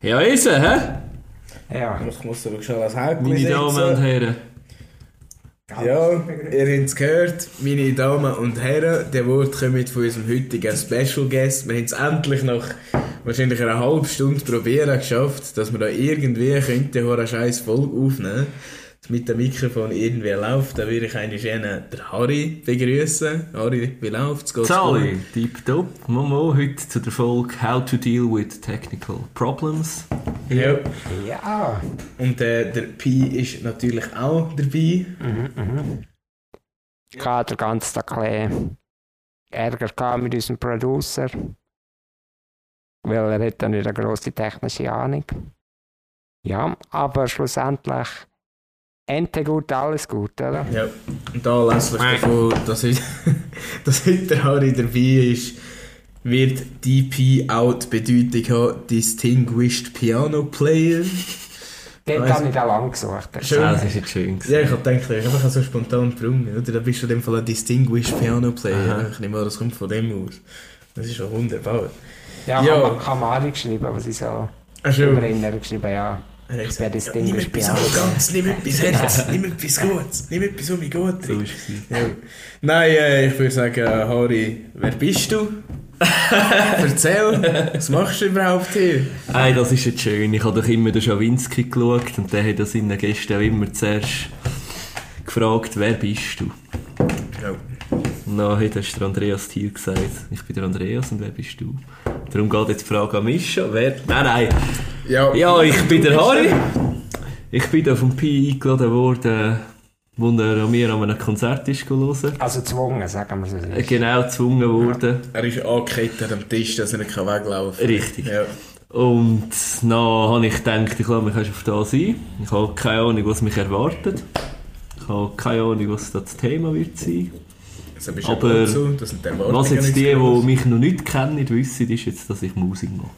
Ja, ist er, hä? Ja. Ich muss aber schon als Häkchen Meine Damen und. Herren. Ja, ihr habt es gehört, meine Damen und Herren, der Wort kommt von unserem heutigen Special Guest. Wir haben es endlich nach wahrscheinlich einer halben Stunde probieren geschafft, dass wir da irgendwie könnte eine scheiß Folge aufnehmen mit dem Mikrofon irgendwie läuft, dann würde ich eigentlich gerne den Harry begrüßen. Harry, wie läuft's? Geht's Sali, gut? deep top. Momo, heute zu der Folge How to Deal with Technical Problems. Ja. Ja. Und äh, der Pi ist natürlich auch dabei. Ich hatte den ganzen Tag Ärger mit unserem Producer. Weil er hat nicht eine grosse technische Ahnung. Ja, aber schlussendlich Ente gut, alles gut, oder? Ja, und da lässlich davon, dass, heute- dass heute der Harry dabei ist, wird DP auch die Bedeutung haben, Distinguished Piano Player. Den Weiss- habe ich auch lang gesucht. Schön. Ah, das ist jetzt schön. gewesen. Ja, ich hab gedacht, ich habe einfach so spontan gebrungen, oder? Da bist du in dem Fall ein Distinguished Piano Player. Aha. Ich nehme an, das kommt von dem aus. Das ist schon wunderbar. Ja, Ja. ja. Kann, kann Mari geschrieben, was ich so Ach. Erinnerung geschrieben ja. Er hat Ich gesagt, ja, nimm etwas. Arroganz, nimm etwas Herz, nimm etwas Gutes, nimm etwas, was mich gut So ist es. Ja. Nein, äh, ich würde sagen, Harry, wer bist du? Erzähl, was machst du überhaupt hier? Hey, das ist jetzt schön. Ich habe doch immer den Schawinski geschaut und der hat an seinen Gästen auch immer zuerst gefragt, wer bist du? Ja. Und dann hat erst der Andreas Thiel gesagt, ich bin der Andreas und wer bist du? Darum geht jetzt die Frage an Mischa, wer... Nein, nein. Ja, Ja, ich bin der Harry. Ich bin da vom Pi eingeladen worden, wo er an mir an einem Konzert ist hören. Also gezwungen, sagen wir so. Äh, Genau gezwungen worden. Er ist angekettet am Tisch, dass er nicht weglaufen kann. Richtig. Ja. Und dann habe ich gedacht, ich lasse mich auf das ein. Ich habe keine Ahnung, was mich erwartet. Ich habe keine Ahnung, was das Thema wird sein. Also bist Aber Erwartungen Was jetzt die, die mich noch nicht kennen, wissen, ist jetzt, dass ich Musik mache.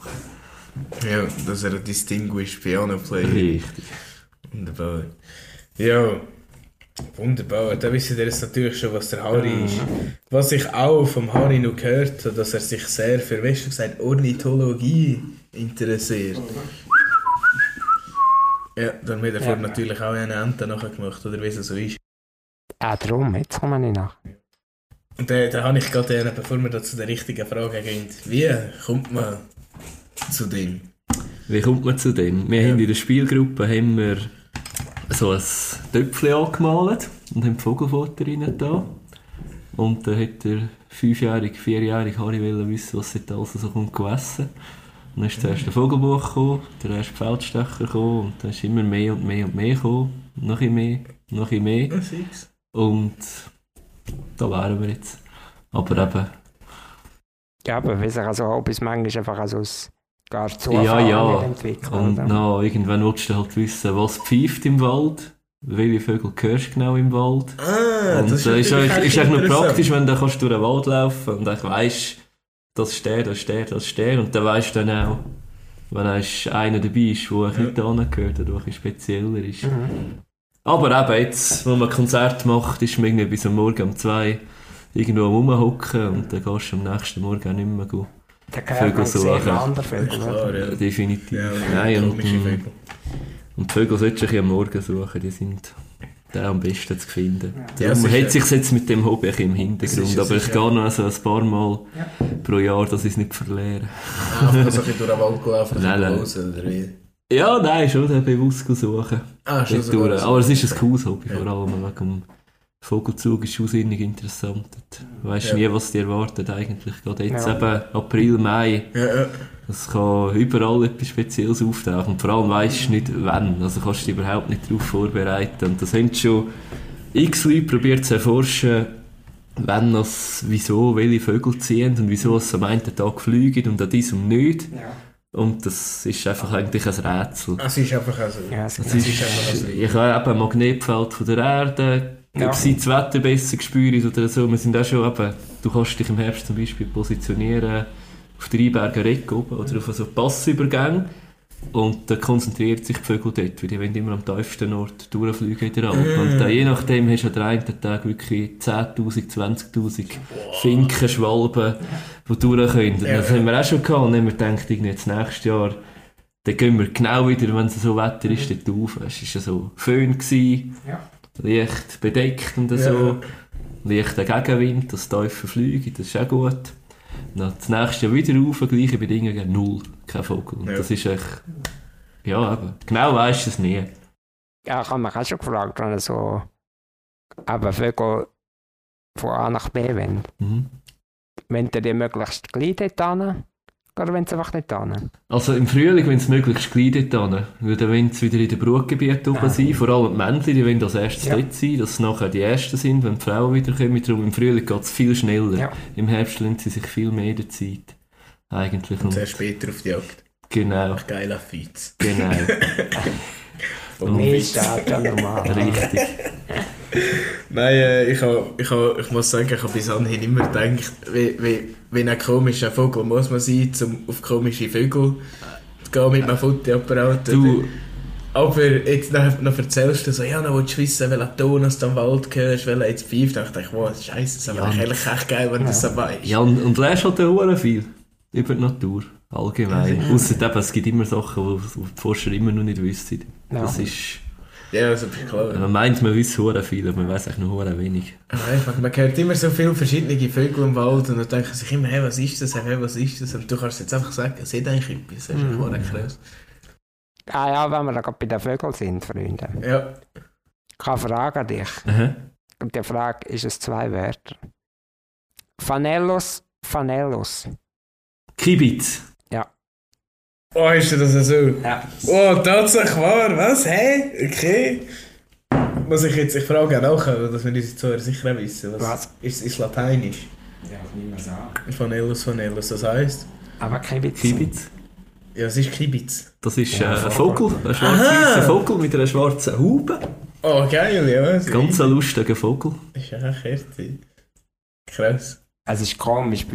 Ja, dass er ein Distinguished Piano Player Richtig. Wunderbar. Ja, wunderbar. Da wisst ihr jetzt natürlich schon, was der Harry ist. Was ich auch vom Harry noch gehört habe, dass er sich sehr für, weißt du gesagt, Ornithologie interessiert. Ja, dann hat er vorhin natürlich auch eine Ente nachher gemacht, oder wie es so ist. Ah, darum, jetzt kommen wir nicht nach. Und da, da habe ich gerade, bevor wir da zu der richtigen Frage gehen, wie kommt man zu dem? Wie kommt man zu dem? Wir Ja. haben in der Spielgruppe haben wir so ein Töpfchen angemalt und haben die Vogelfutter rein da. Und dann hat der fünfjährige, vierjährige Harry wollen wissen, was dort alles so kommt gegessen. Und dann ist zuerst der Vogelbuch gekommen, der erste Feldstecher gekommen und dann ist immer mehr und mehr und mehr gekommen. Noch ein mehr, noch ein mehr. Und da wären wir jetzt. Aber eben, Ja, aber wie sich also auch bis manchmal einfach also gar zu Ja, ja. entwickelt. Und oder? dann, irgendwann willst du halt wissen, was pfeift im Wald, welche Vögel hörst du genau im Wald. Ah, und das ist, natürlich eigentlich- echt ist eigentlich nur praktisch, wenn du kannst durch den Wald laufen und dann weisst, das ist der, das ist der, das ist der. Und dann weisst du dann auch, wenn einer dabei ist, der ein bisschen gehört oder der ein bisschen spezieller ist. Mhm. Aber eben jetzt, wenn man Konzert macht, ist man irgendwie bis am Morgen um zwei irgendwo rumhocken und dann gehst du am nächsten Morgen auch nicht mehr gut. Da gehört Vögel andere Vögel. ja. Definitiv. Ja, Nein, und, Vögel. und die Vögel solltest du ein bisschen am Morgen suchen, die sind der am besten zu finden. Ja, Darum ist hat sich jetzt mit dem Hobby im Hintergrund, aber ist ich ja- gehe noch so ein paar Mal pro Jahr, dass ich es nicht verliere. Einfach so ein bisschen durch den Wald gelaufen, ein Nein, nein. hören, oder wie? Ja, nein, schon bewusst suchen. Ah, schon durch. so. Aber es ist ein cooles Hobby, Ja. vor allem wegen dem Vogelzug ist ausinnig interessant. Du weißt Ja. nie, was dir erwartet eigentlich. Gerade jetzt Ja. eben April, Mai. Ja, ja. Es kann überall etwas Spezielles auftauchen. Und vor allem weisst du nicht, wann. Also kannst du dich überhaupt nicht darauf vorbereiten. Und das haben schon x Leute probiert zu erforschen, wann das, wieso, welche Vögel ziehen und wieso es am einen Tag fliegen und an diesem nicht. Ja. Und das ist einfach eigentlich ein Rätsel. Es ist einfach also. Ja, es Es gibt- ist einfach so. ich habe eben ein Magnetfeld von der Erde, Ja. ob sie das Wetter besser spüren oder so. Wir sind auch schon eben, du kannst dich im Herbst zum Beispiel positionieren auf der Rheinberger Ecke oben oder auf so Passübergänge und dann konzentriert sich die Vögel dort, weil die wollen immer am tiefsten Ort durchfliegen in der Alp. Und dann, je nachdem hast du an einen Tag wirklich 10'000, 20'000 Finken, Schwalben, die durch können. Ja. Das haben wir auch schon gehabt und dann haben wir gedacht, irgendwie jetzt nächstes Jahr dann gehen wir genau wieder, wenn es so Wetter ist, dort rauf. Es war ja so Föhn, gewesen, Ja. Leicht bedeckt und so. Leichter Gegenwind, das Teufel fliegen, das ist auch gut. Dann das nächste Jahr wieder rauf, gleiche Bedingungen, null, kein Vogel. Und Ja. das ist echt, ja eben, genau weisst du es nie. Ja, ich habe mich auch schon gefragt, wenn so aber Vögel von A nach B wollen. Mhm. Wenn die möglichst gleich dort hin, oder wenn sie einfach nicht hin? Also im Frühling, wenn es möglichst gleitet dann, weil dann wollen sie wieder in den Brutgebiet oben Ah. sein. Vor allem die Männchen, die wollen als erstes Ja. dort sein, dass es nachher die Ersten sind, wenn die Frauen wieder kommen. Darum im Frühling geht es viel schneller. Ja. Im Herbst lassen sie sich viel mehr der Zeit. Eigentlich. Und Und sehr später auf die Jagd. genau, Ach, geiler Feiz. genau. Und steht ja normal. Richtig. Nein, äh, ich, ha, ich, ha, ich muss sagen, ich habe bis anhin immer gedacht, wie, wie, wie ein komischer Vogel muss man sein, um auf komische Vögel zu gehen mit einem Fotoapparat. Du, Aber jetzt noch, noch erzählst du so, ja, dann willst du wissen, welcher Ton du am Wald hörst, welcher jetzt pfeift. Da dachte ich, wow, scheiße, das wäre Ja. eigentlich echt geil, wenn das so weißt. ja, und, und lernst halt auch viel über die Natur. Allgemein. Ausser eben, es gibt immer Sachen, die die Forscher immer noch nicht wissen. Ja. Das ist, Ja, das ist klar. man meint, man weiß hure viel, aber man weiß eigentlich noch hure wenig. Einfach, man hört immer so viele verschiedene Vögel im Wald und dann denken sich immer, hey, was ist das, hey, was ist das? Und du kannst jetzt einfach sagen, es sieht eigentlich etwas, das ist Mhm. mhm. krass. Ah ja, wenn wir da gerade bei den Vögeln sind, Freunde. Ja, Ich habe eine Frage an dich. Aha. Und die Frage ist es zwei Wörter. Fanellus, Fanellus. Kibitz. Oh, ist das so? Ja. Oh, tatsächlich wahr, was, hä? Okay. Muss ich jetzt, ich frage auch nachher, dass wir unsere Zuhörer sicher wissen, was, Was? Ist, ist Lateinisch? Ja, nicht mehr sagen. Vanellus, Vanellus, das heisst? Aber kein Witz. Kibitz. Ja, es ist Kibitz. Das ist äh, Ja, ein Vogel. Vogel, ein schwarz-weißer Vogel mit einer schwarzen Haube. Oh, geil, ja. Ganz ein lustiger Vogel. Ist echt herzig. Krass. Es ist komisch,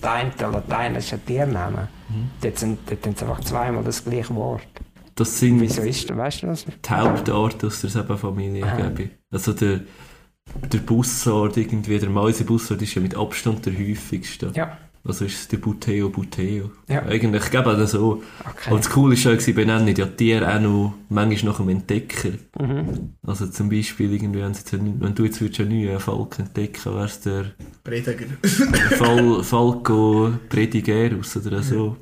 bei den lateinischen Tiernamen. Mhm. Dort sind, dort sind einfach zweimal das gleiche Wort. Das sind Wieso ist das? Weißt du das? die Hauptart aus der Sebenfamilie, glaube ich. Also der, der Bussard, irgendwie, der Mäusebussard ist ja mit Abstand der häufigste. Ja. Also ist es der Buteo Buteo. Ja. Eigentlich, ich glaube auch so. Okay. Aber das Coole ist ja, sie benennen ja die Tiere auch noch manchmal nach dem Entdecker. Mhm. Also zum Beispiel, irgendwie, wenn, sie jetzt, wenn du jetzt würdest einen neuen Falk entdecken wäre es der Prediger. Fal Falco Predigerus oder so.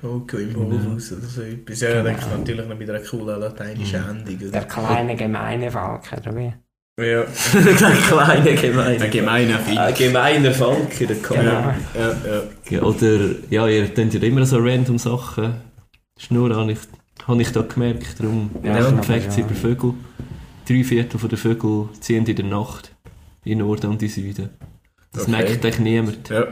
Volko im Hochhaus oder so etwas. Ja, denke ich natürlich noch mit einer coolen lateinischen Endung. Der kleine gemeine Falke, oder wie? Ja. der kleine gemeine. Ein gemeiner Ein Fisch. gemeiner kann. Genau. Ja, ja. Ja, oder, ja, ihr könnt ja immer so random Sachen. Schnur habe ich, habe ich da gemerkt, darum Ja, aber Facts ja. über Vögel. Drei Viertel von der Vögel ziehen in der Nacht in Norden und in Süden. Das Okay. merkt euch niemand. ja.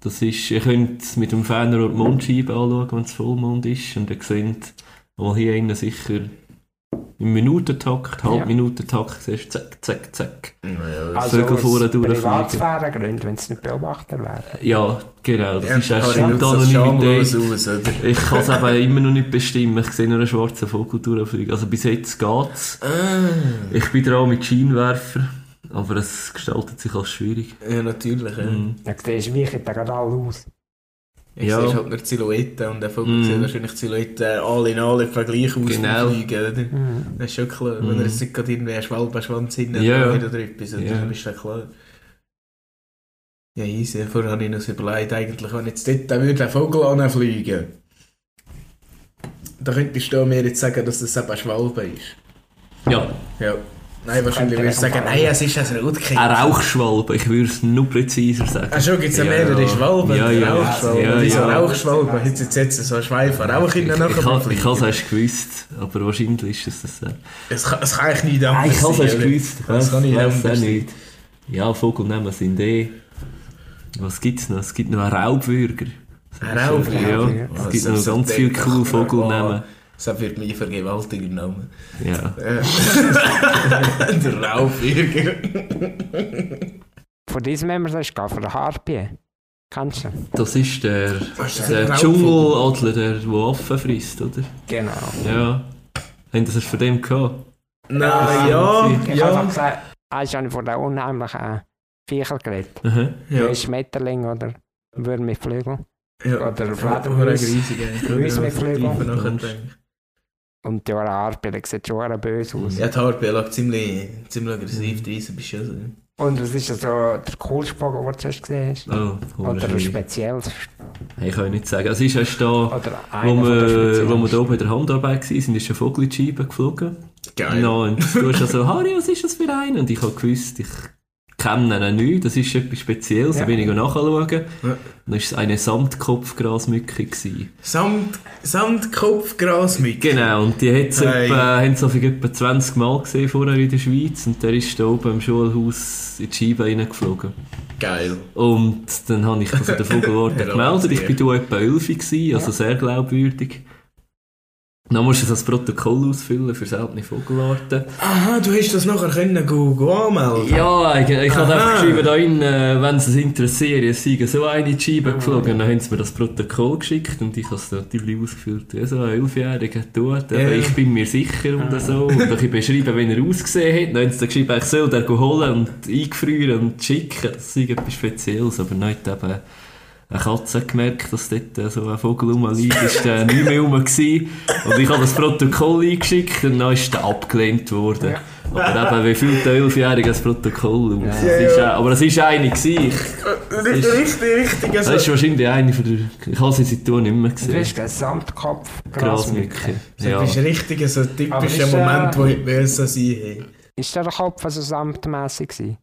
Das ist, ihr könnt mit dem Fernrohr die Mondscheibe anschauen, wenn es Vollmond ist. Und ihr seht, mal hier innen sicher im Minutentakt, Halbminutentakt, siehst du, zack, zack, zack. Naja, Also Vögel vorne durchfliegen. Privatsphäregründen, wenn sie nicht beobachtet werden. Ja, genau, das ist ja, stimmt das schamlos Anonymität. aus, oder? Ich kann es aber immer noch nicht bestimmen. Ich sehe nur einen schwarzen Vogel durchfliegen. Also bis jetzt geht's. Ah. Ich bin dran mit Scheinwerfer, aber es gestaltet sich als schwierig. Ja, natürlich. Ja. Mhm. Dann siehst du, wie ich da gerade alle aus. Ich Ja. sehe halt nur die Silhouette und der Vogel Mhm. sieht wahrscheinlich die Silhouette alle in alle im Vergleich aus Genau. Fliegen, oder? Mhm. Das ist schon klar. Wenn Mhm. er jetzt nicht gerade irgendwie einen Schwalbenschwanz hinten Ja. oder etwas, oder? Ja. dann ist das klar. Ja, easy. Vorher habe ich noch so überlegt, eigentlich, wenn jetzt dort dann würde ein Vogel anfliegen dann könntest du mir jetzt sagen, dass das eben ein Schwalbe ist. Ja, Ja. Nein, wahrscheinlich würde ich sagen, nein, es ist ein Rotkind. eine Rauchschwalbe. Ich würde es noch präziser sagen. Ach schon, gibt es ja mehrere. Schwalben. Ja, ja. Rauchschwalben. Ja, ja. Rauchschwalben? Jetzt, jetzt, jetzt so ein Schweif von Rauch in Ich, der ich, ich, habe- ich es erst gewusst, aber wahrscheinlich ist es das. Äh. Es kann, es kann eigentlich nicht anders Nein, ich habe es erst gewusst. Ich Das kann nicht es anders auch sein. nicht. Ja, Vogelnamen sind eh. Was gibt es noch? Es gibt noch einen Raubwürger. Ein Raubwürger? Ja, es gibt noch so ganz viele coole Vogelnamen. Das wird mir vergewaltigt genommen. Ja. der Raubwürger. Von diesem haben wir das von der Harpie. Kennst du? Das ist der, ist der Dschungeladler, der, der Affen frisst, oder? Genau. Ja. Haben das von dem gehabt? Nein, ja, Ich habe ja. einfach gesagt, hast du von den unheimlichen Viecher geredet? Aha. Ja. ja. Ein Schmetterling oder ein Würm mit Flügeln? Ja, Oder Fledermaus. Fledermaus. Grüß mit Flügeln. Und die Harpe sieht schon böse aus. Ja, die Harpe lag ziemlich, ziemlich aggressiv, bist du ja so. Und was ist so der coolste Vogel, den du zuerst gesehen hast? Oh, Oder ein spezielles? Hey, ich kann nicht sagen. Es ist erst da, wo wir, wo wir da bei der Handarbeit waren, ist ein Vogel in die Scheibe geflogen. Geil. No, und du hast so, Harry, was ist das für einen? Und ich habe gewusst, ich kenne ihn nicht, das ist etwas Spezielles, Ja. da bin ich nachschauen. Ja. Dann war es eine Samtkopfgrasmücke. gewesen. Samt, Samtkopfgras mit. Genau, und die Hey. etwa, haben sie etwa 20 Mal gesehen vorher in der Schweiz und der ist da oben im Schulhaus in die Scheibe reingeflogen. Geil. Und dann habe ich das an den Vogelwart Ja, gemeldet. Ich da etwa 11 gewesen, also sehr glaubwürdig. Dann musst du das Protokoll ausfüllen für seltene Vogelarten. Aha, du hast das nachher können go, go anmelden. Ja, ich, ich habe einfach geschrieben, da in, äh, wenn es es interessiert, es seien so eine Scheibe geflogen. Dann haben sie mir das Protokoll geschickt und ich habe es natürlich ausgefüllt. Ja, so ein Elfjähriger tut, Ja. ich bin mir sicher und so. Und dann beschrieben, wie er ausgesehen hat. Dann haben sie dann geschrieben, ich soll den holen und eingefrieren und schicken. Das sei etwas Spezielles, aber nicht eben... Eine Katze hat gemerkt, dass dort äh, so ein Vogel rumliegt, ist der nicht mehr rum gewesen. Und ich habe das Protokoll eingeschickt und dann ist der abgelehnt worden. Aber eben, wie füllt der Elfjährige das Protokoll aus? Das ist, äh, aber es war eine gewesen. Ich, Richtig, richtig, richtig. das ist Also, wahrscheinlich eine von der, ich habe sie seitdem nicht mehr Du gesehen. hast einen Samtkopf Grasmücke. so Ja. bist richtig so ein typischer ist, äh, Moment, wo ich will so sein hey. Ist der Kopf also samtmässig gewesen?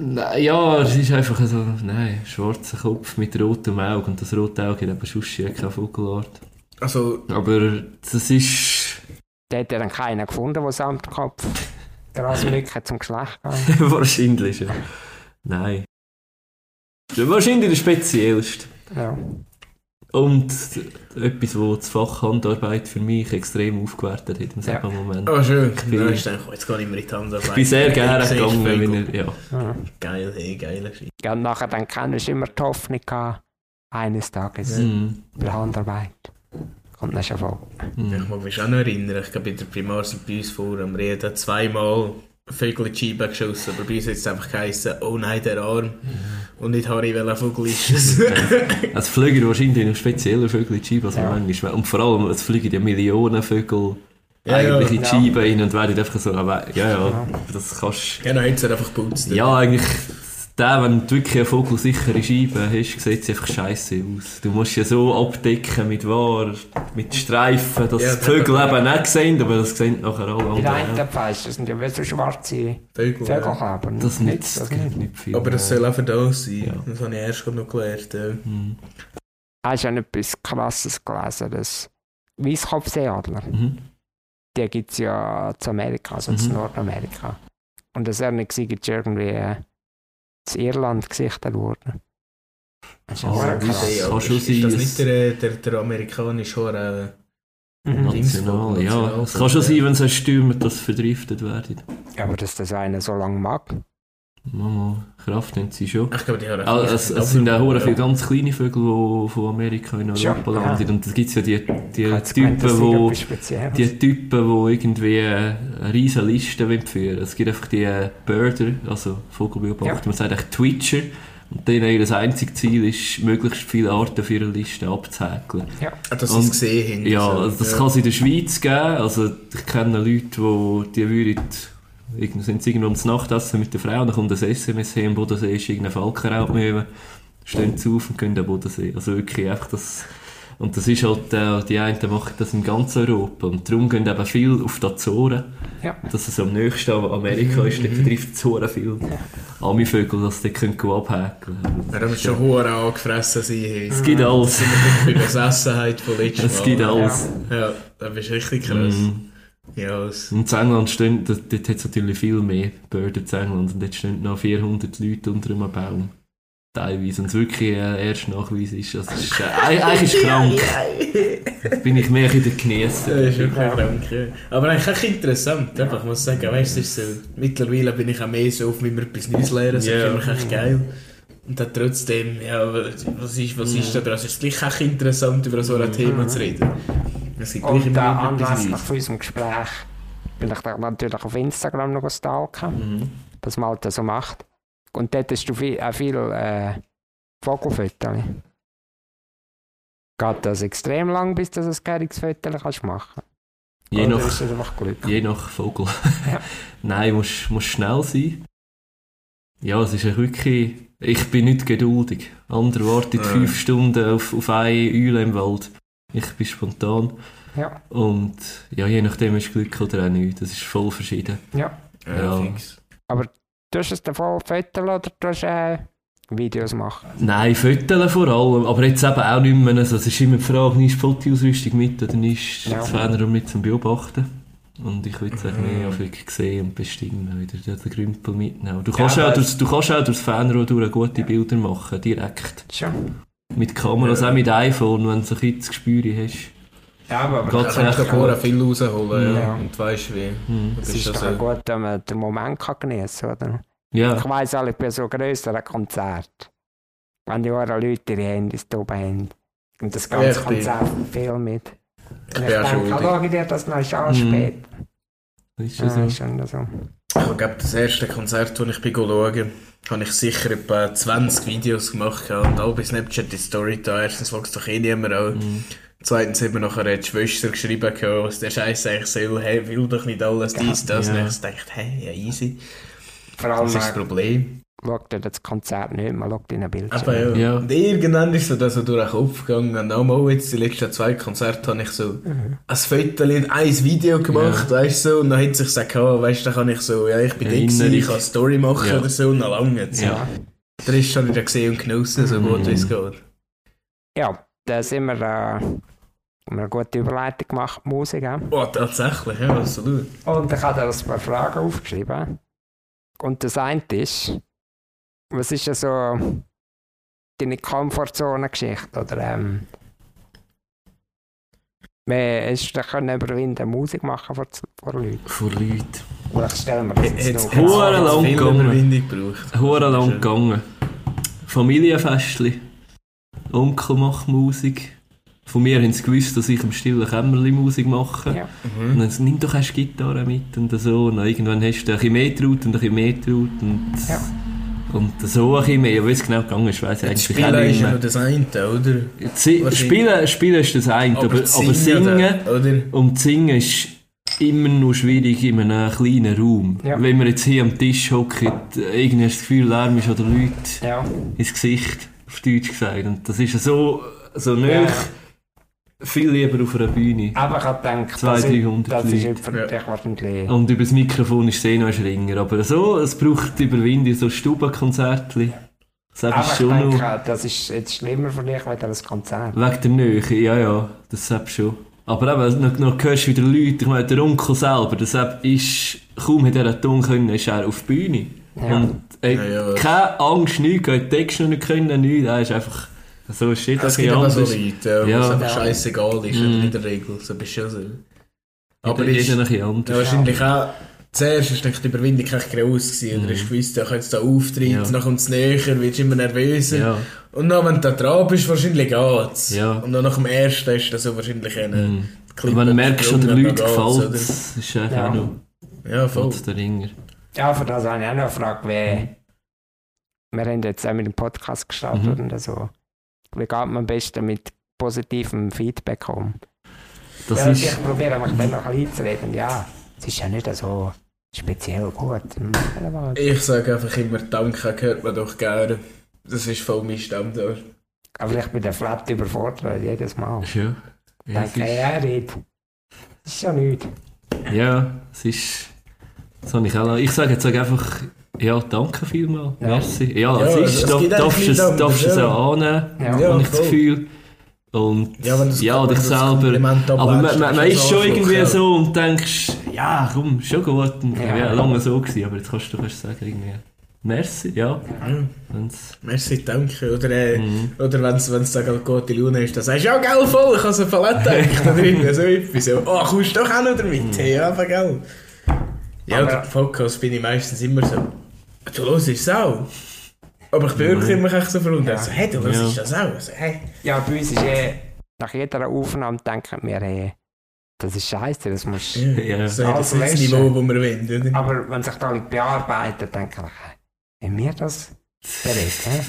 Nein, ja, es ist einfach so, nein, schwarzer Kopf mit rotem Auge. Und das rote Auge hat eben sonst keine Vogelart. Also, Aber das ist Der hat ja dann keinen gefunden, der Samtkopf Grasmücke zum Geschlecht geht. wahrscheinlich, ja. Nein. Wahrscheinlich der speziellste. Ja. Und etwas, was das Fach Handarbeit für mich extrem aufgewertet hat im Ja. selben Moment. oh schön. bin- Dann ist dann, jetzt gehe ich mir in die Handarbeit. Ich bin sehr gerne Ich gegangen, wenn er, ja. Ja. Geil, hey, geile Geschichte. ja, und nachher dann kennst du immer die Hoffnung eines Tages Mhm. bei der Handarbeit kommt dann schon vor. Ich Mhm. mag mich auch noch erinnern, ich glaube in der Primar sind bei uns vor am Reden zweimal Vögel Scheibe geschossen, aber bei uns hat es einfach geheißen, oh nein, der Arm. Und nicht Harry, welcher Vogel ist es. Es fliegen wahrscheinlich noch spezielle Vögel Scheibe als Ja. man manchmal. Und vor allem, es fliegen ja Millionen Vögel Ja, ja. eigentlich in die Ja. Rein und werden einfach so, aber, ja, ja, das kannst Genau, jetzt hat er einfach geputzt. Ja, eigentlich, der, wenn du wirklich eine vogelsichere Scheibe hast, sieht sie einfach scheiße aus. Du musst ja so abdecken mit War, mit Streifen, dass Ja, die Vögel das- eben nicht sehen, aber das sehen nachher alle Die anderen. einen Pfeils, das sind ja wie so schwarze Vögel. ja. Vögelkleber. Das Nicht, das das nicht. nicht viel. Aber das soll auch das sein. Ja. Das habe ich erst gerade noch gelernt. Ja. Mhm. Hast du etwas Krasses gelesen, das Weißkopfseeadler? Mhm. Die gibt es ja zu Amerika, also zu Mhm. Nordamerika. Und das nicht war, ist irgendwie äh, zu Irland gesichtet worden. Das ist das krass. Hey, kann aber schon ist, sein, ist das nicht der, der, der amerikanische Horror? Mhm. National, ja. Es kann schon sein, wenn es stürmt, dass sie verdriftet werden. Ja, aber dass das einer so lange mag. Mama, Kraft haben sie schon. Ich glaube, die haben Ah, es, es sind auch hure viele ja. ganz kleine Vögel, die von Amerika in Ja, Europa ja. landen. Und da gibt es ja die, die gemeint, Typen, das sei die Typen, die irgendwie eine riesige Liste wollen führen Es gibt einfach die äh, Birder, also Vogelbeobachter, Ja. man sagt echt Twitcher. Und denen ihr einziges Ziel ist, möglichst viele Arten auf ihrer Liste abzuhäkeln. Ah, Dass sie Und- es gesehen. Ja, so. also das kann es in der Schweiz geben. Also ich kenne Leute, die, die würden, sind sie irgendwo ums Nachtessen mit der Frau, dann kommt das SMS her, am Bodensee ist irgendeine Falkenraubmöwe, stehen sie auf und gehen am Bodensee. Also wirklich einfach das... Und das ist halt, äh, die einen machen das in ganz Europa. Und darum gehen eben viel auf die Azoren. Ja. Dass es am nächsten an Amerika ist, dort trifft es viel Ami-Vögel, dass dort können abhäkeln können. Wir haben schon Huren angefressen sein. Es gibt alles. Das wir bei Besessenheit von letztem Es gibt alles. Ja, das ist richtig krass. Mhm. Ja, es- Und in England stehen, dort, dort hat es natürlich viel mehr Birden in England und dort stehen noch 400 Leute unter einem Baum. Teilweise. Und es wirklich ein Erstnachweis ist. Also es ist äh, eig- eigentlich ist krank. Bin ich mehr in der das Genießen. ist wirklich krank. Ja. Aber eigentlich auch interessant. Einfach, ich muss sagen, weißt, ist so, mittlerweile bin ich auch mehr so auf, wir etwas Neues lernen. Das Ja. finde ich echt geil. Und dann trotzdem, ja, was ist, was ist da dran? Es ist gleich echt interessant, über so ein Thema zu reden. Und äh, anlässlich von unserem Gespräch bin ich dann natürlich auf Instagram noch stalken, Mhm. was man halt so macht. Und dort hast du viel, auch viel äh, Vogelfotos. Geht das extrem lang, bis du ein geiles Foto kannst machen Je Oder nach, je nach Vogel. Ja. Nein, musst, musst schnell sein. Ja, es ist ja wirklich, ich bin nicht geduldig. Andere warten Ja. fünf Stunden auf, auf eine Eule im Wald. Ich bin spontan. Ja, Und ja, je nachdem ist Glück oder auch nicht. Das ist voll verschieden. ja. Ja, Ja. fix. Du hast es davon Fotos oder du hast äh, Videos machen? Nein, Fotos vor allem, aber jetzt eben auch nicht mehr. Also es ist immer die Frage, nimmst du Fotoausrüstung mit oder nimmst du Ja. das Fernrohr mit zum Beobachten? Und ich würde sagen, Mhm. mehr auf wirklich sehen und bestimmen, wieder den Grümpel mitnehmen. Du Ja, kannst, auch aber- durchs, du kannst auch durchs Fernrohr durch gute Bilder machen, direkt. Schon. Mit Kameras, Ja. auch mit iPhone, wenn du so ein bisschen das Gespür hast. Ja, aber Da kannst du sei vorher viel rausholen, ja. Ja. Und weißt wie. Mhm. Es ist doch also- auch gut, wenn man den Moment kann geniessen kann, oder? Ja, Ich weiss alle bei so grösseren Konzerten, wenn die anderen Leute ihre Handys oben haben und das ganze Ja, ich bin- Konzert viel mit. Ich Und bin auch denke, schau dir das noch an Mhm. später. ist Ja, ja so. ist schon so. Ich glaube, das erste Konzert, das ich bin schauen habe ich sicher etwa 20 Videos gemacht und all bei Snapchat die Story da. Erstens wächst doch eh niemand an. Mhm. Zweitens haben wir nachher eine Schwester geschrieben, was der Scheiß eigentlich soll. Hey, will doch nicht alles dies, das. Ja. Und ich dachte, hey, ja, easy. Vor allem, Das ist das Problem. Schaut ihr das Konzert nicht, man schaut in ein Bildschirm. Aber ja. Ja. Und irgendwann ist so das so durch den Kopf gegangen. Und auch mal jetzt, die letzten zwei Konzerte, habe ich so Mhm. ein Foto, ein Video gemacht, weißt du, so. Und dann hat sich gesagt, oh, weißt du, dann kann ich so, ja, ich bin gewesen, Erinnerung. ich kann eine Story machen Ja. oder so, und dann lange jetzt. Ja. Der ist schon wieder gesehen und genossen, so gut wie es geht. Ja, da sind wir, äh, haben wir eine gute Überleitung gemacht, die Musik. Auch. Oh, tatsächlich, ja, absolut. Und ich habe da ein paar Fragen aufgeschrieben. Und das eine ist, was ist ja so deine Komfortzone-Geschichte? Oder ähm, wie hast du können überwinden, Musik machen vor, vor Leuten? Vor Leuten. Oder ich stelle mir das jetzt es noch vor. lang viel gegangen. Gebraucht. Hure lang gegangen. Familienfestli. Onkel macht Musik. Von mir haben sie gewusst, dass ich im stillen Kämmerli Musik mache. Ja. Mhm. Und dann nimm doch erst Gitarre mit und so. Und irgendwann hast du ein bisschen mehr traut und ein bisschen mehr traut. Und, Ja. Und so ein bisschen mehr. Ja, wie es genau gegangen ist, weiss ich eigentlich auch Spielen nicht ist ja das eine, oder? Spielen, Spielen ist das eine, aber, aber, singen, oder? oder? und singen ist immer noch schwierig in einem kleinen Raum. Ja. Wenn wir jetzt hier am Tisch hocken, irgendwie das Gefühl, Lärm ist oder Leute Ja. ins Gesicht, auf Deutsch gesagt. Und das ist so, so Ja. Viel lieber auf einer Bühne. Aber ich habe gedacht, 200, das, ist- 300 das ist Leute. für Ja. wahrscheinlich... Und über das Mikrofon ist es eh noch ein Schringer. Aber so, es braucht Überwindung, so Stubenkonzertli. Das Aber ist ich schon noch... denke, das ist jetzt schlimmer für dich, als das Konzert. Wegen der Nähe, ja, ja, das ist schon. Aber eben, noch, noch hörst du wieder Leute, ich meine, der Onkel selber, das Sepp ist, kaum hat er einen Ton können, ist er auf die Bühne. Ja. Und er Ja, ja. hat keine Angst, nichts, hat Text noch nicht können, nichts, er ist einfach, so ist jeder Es ein gibt aber so anders. Leute, ja, wo Ja. es einfach Ja. scheißegal ist, Mhm. in der Regel. So bist du ja so. Aber jeder, ist, jeder ein bisschen ja, anders. wahrscheinlich auch, zuerst ist die Überwindung echt gross gewesen. Oder Mhm. hast du gewusst, ja, jetzt da auftritt, Ja. dann kommt es näher, wirst immer nervöser. Ja, Und dann, wenn du da dran bist, wahrscheinlich geht's. Ja. Und dann nach dem ersten ist das so wahrscheinlich eine mhm. Klippe Und wenn du merkst, schon den Leuten gefällt, oder? es ist einfach Ja. auch noch Ja, voll. Der Ringer. Ja, für das habe ich auch noch eine Frage, wie... Wir haben jetzt auch mit dem Podcast gestartet Mhm. und so. Wie geht man am besten mit positivem Feedback um? Das ja, ist, Ich probiere mich dann noch ein bisschen einzureden. Ja, es ist ja nicht so speziell gut. Ja, Ich sage einfach immer, Danke hört man doch gerne. Das ist voll mein Standard. Aber ich bin der Flat überfordert jedes Mal. ja, Ich denke, ja, Red, das ist ja nichts. ja, es ist, das habe ich auch, ich sage jetzt sage einfach, ja, danke vielmals, Ja. merci. Ja, Ja, es es ist, darf, darfst es, anderes, darfst es ja. auch annehmen, Ja. Ja. habe ich das. Gefühl. Und Ja, wenn ja, dich selber. Aber man, man, man ist schon irgendwie ja. so und denkst, ja, komm, schon gut. Und Ja. ja, lange so gewesen, aber jetzt kannst du kannst sagen, irgendwie, merci, ja. Mhm. Wenn's, Merci, danke. Oder, äh, mhm. oder wenn es da gerade gute Laune ist, dann sagst du, ja, gell, voll, ich habe so Palette gedacht. Oder irgendwie so etwas. Oh, kommst du doch auch noch damit? Hey, ja, aber gell. Ja, Aber- Podcast bin ich meistens immer so, du hörst es auch. Aber ich beurteile mich echt so verwundert. Ja. So, hey, du hörst Ja. das auch? Also, hey. Ja, bei uns ist eh, nach jeder Aufnahme denken wir, eh, das ist scheiße, das muss. Ja, Ja. So, das Also, ist das Niveau, das wir wollen, oder? Aber wenn sich da Leute bearbeiten, denken wir, haben wir das ist, hä?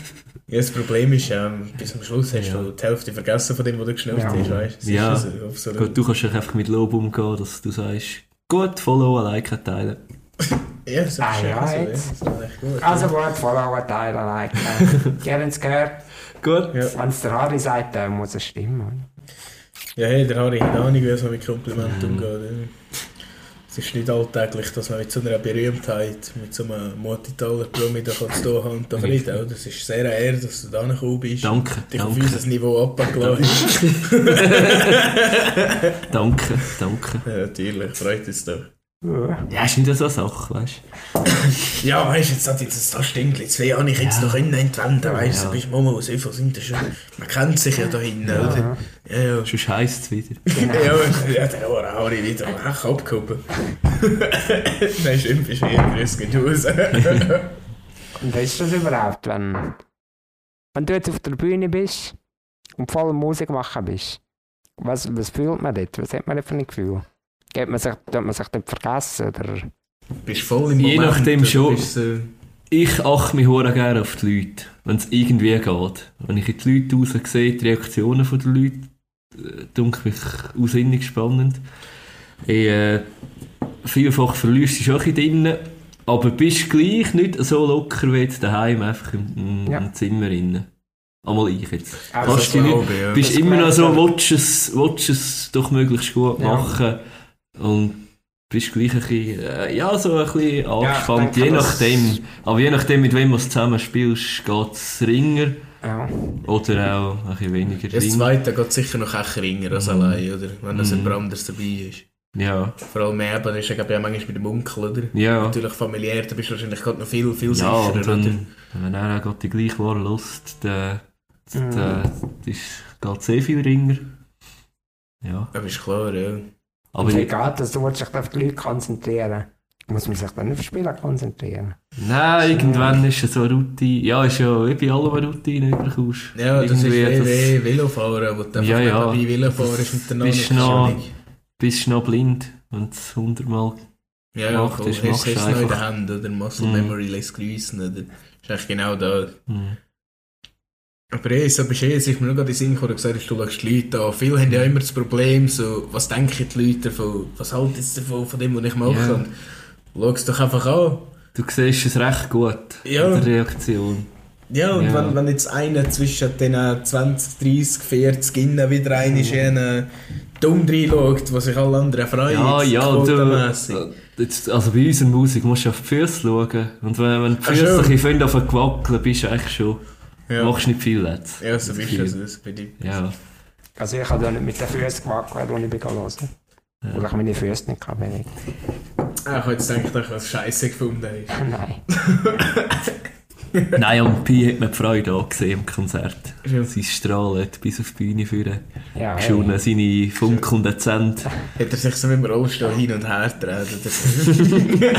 Ja, das Problem ist, ähm, bis zum Schluss hast Ja. du die Hälfte vergessen von dem, was du geschnappt Ja. hast, weißt du? Ja. Das ist so- absolut- Gut, du kannst ja einfach mit Lob umgehen, dass du sagst, gut, follow, liken, teilen. Ja, das ist Ah, schön, ja, so, jetzt. Das ist echt gut. Also gut, followen, teilen, liken. Die haben es gehört. Gut. Ja. Wenn es der Harry sagt, dann muss es stimmen. Ja, hey, der Harry hat Ahnung, wie er mit Komplimenten umgeht. Es ist nicht alltäglich, dass man mit so einer Berühmtheit, mit so einem Multitaler Promi da kann zu tun haben und da reden. oder? Das ist sehr eine Ehre, dass du da gekommen bist. Danke, Dich auf danke. unser Niveau abgeladen hast. Danke, danke. Ja, natürlich, freut uns doch. Ja. Ja, ist nicht so eine Sache, weißt Ja, weißt du, jetzt hat jetzt das Stingli. Zwei Jahre ich jetzt Ja. noch innen entwenden, weißt du, Ja. du bist Mama, was viel sind das schon? Man kennt sich ja da hinten, oder? Ja, ja. du? Sonst heisst es wieder. Ja, ja, der war Harry wieder weg abgehoben. Nein, stimmt, ist eher grüß geht raus. Und was ist das überhaupt, wenn, wenn du jetzt auf der Bühne bist und voll Musik machen bist? Was, was fühlt man dort? Was hat man dort für ein Gefühl? Geht man sich, tut man sich dort vergessen? Oder? bist voll im Je Moment. nachdem schon. so- Ich achte mich hure gerne auf die Leute, wenn es irgendwie geht. Wenn ich in die Leute raus sehe, die Reaktionen der Leute, äh, denke mich ausinnig spannend. Ich, äh, vielfach verlierst du dich auch ein bisschen drin, aber bist gleich nicht so locker wie jetzt daheim, einfach im, im, Ja. im Zimmer drin. Einmal ich jetzt. Also, Kannst du nicht, glaube ich, ja. bist Das immer noch so, willst es, willst es doch möglichst gut Ja. machen und bist gleich ein bisschen, äh, ja, so ein bisschen angespannt, denke, je nachdem. Aber je nachdem, mit wem du zusammen spielst, geht es ringer Ja. oder auch ein bisschen weniger Das zweite geht sicher noch ein ringer als Mhm. allein, oder? Wenn das Mhm. jemand anderes dabei ist. Ja, Vor allem eben, das ist ja glaube ich, auch manchmal mit dem Onkel, oder? ja. Natürlich familiär, da bist du wahrscheinlich gerade noch viel, viel Ja, sicherer, und oder? wenn, wenn er auch gerade die gleiche Ware lust, dann, Mhm. dann ist, geht sehr viel ringer. Ja, Das ist klar, ja. Aber Wie geht das? Du dich auf die Leute konzentrieren. Muss man sich dann nicht auf das Spielen konzentrieren? Nein, irgendwann ist es so eine Routine. Ja, ist ja wie bei allem eine Routine überkommst. Ja, das ist wie, Irgendwie, wie Velofahren, wo du einfach Ja, ja. nebenbei Velofahren ist miteinander. Bist das ist noch- bist du noch blind, wenn du es hundertmal... Ja, ja, Macht voll. ist, Hast du es du noch in einfach. der Hand, oder? Muscle Mhm. Memory lässt grüßen, oder? Das ist eigentlich genau da. Hm. Aber eh, so du eh, ist mir nur gerade in den Sinn gekommen, du gesagt hast, du schaust die Leute an. Viele haben ja immer das Problem, so, was denken die Leute davon? Was halten sie davon, von dem, was ich mache? Ja. Und schau doch einfach an. Du siehst es recht gut, Ja. der Reaktion. Ja, und Ja. Wenn, wenn jetzt einer zwischen den 20, 30, 40 innen wieder einer ist, einer dumm reinschaut, was sich alle anderen freuen. Ja, ja, du, jetzt, also bei unserer Musik musst du auf die Füße schauen. Und wenn, wenn die Füße ein bisschen auf wackeln, bist du eigentlich schon, Ja, machst nicht viel jetzt. ja so Das du es. bei dir. Ja, Also ich habe da nicht mit den Füßen gewackelt, als ich bin hören. Ja. Weil ich meine Füße nicht. Ah, ich habe jetzt gedacht, dass ich was Scheiße gefunden habe. Nein. Nein, und Pi hat mir die Freude auch gesehen im Konzert. Ja. Sein Strahlen hat bis auf die Bühne führen. Ja, Geschonen, hey. seine funkelnden Zähne. Hat er sich so mit dem Rollstuhl hin und her gedreht?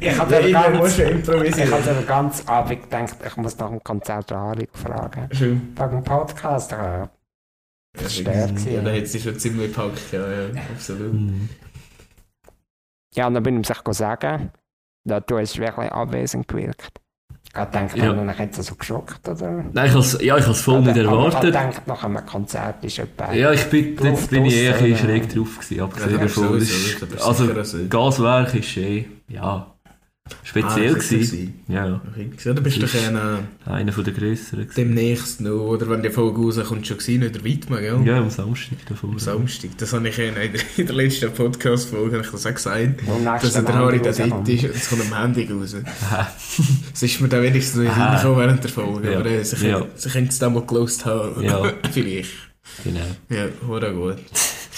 Ich habe Ja, ganz, ich improvisieren. habe den ganzen Abend gedacht, ich muss nach dem Konzert Harry fragen. Schön. Wegen dem Podcast. Ja, Ja, Verstehe ja, gewesen. da hat sie schon ziemlich gepackt, ja, ja, absolut. Hm. ja, und dann bin ich sich sagen, da du hast wirklich abwesend gewirkt. Ich habe gedacht, Ja. dann hätte es so geschockt, oder? Nein, ich has, ja, ich habe es voll nicht Aber Ich habe erwartet. gedacht, nach einem Konzert ist etwas. Ja, ich bin, Luft jetzt bin ich eher ein bisschen raus, schräg drauf gewesen, abgesehen Ja, davon. Also, sicher so. Gaswerk ist eh, ja, speziell Ah, gewesen. Ja, Okay. Ja, du bist doch ist- ein, äh, einer von der grösseren. gewesen. demnächst noch, oder wenn die Folge rauskommt, schon gesehen, nicht der Weidmann, gell? Ja, am Samstag davor. Am Samstag. Das habe ich in der, in der letzten Podcast-Folge habe ich das auch gesagt. Dass der Harry da dort ist und es kommt am Handy raus. Es ist mir dann wenigstens noch in den Sinn Aha. gekommen während der Folge. Ja. Aber äh, sie, Ja. können, sie können es dann mal gelost haben. Ja. Vielleicht. Genau. Ja, hure gut.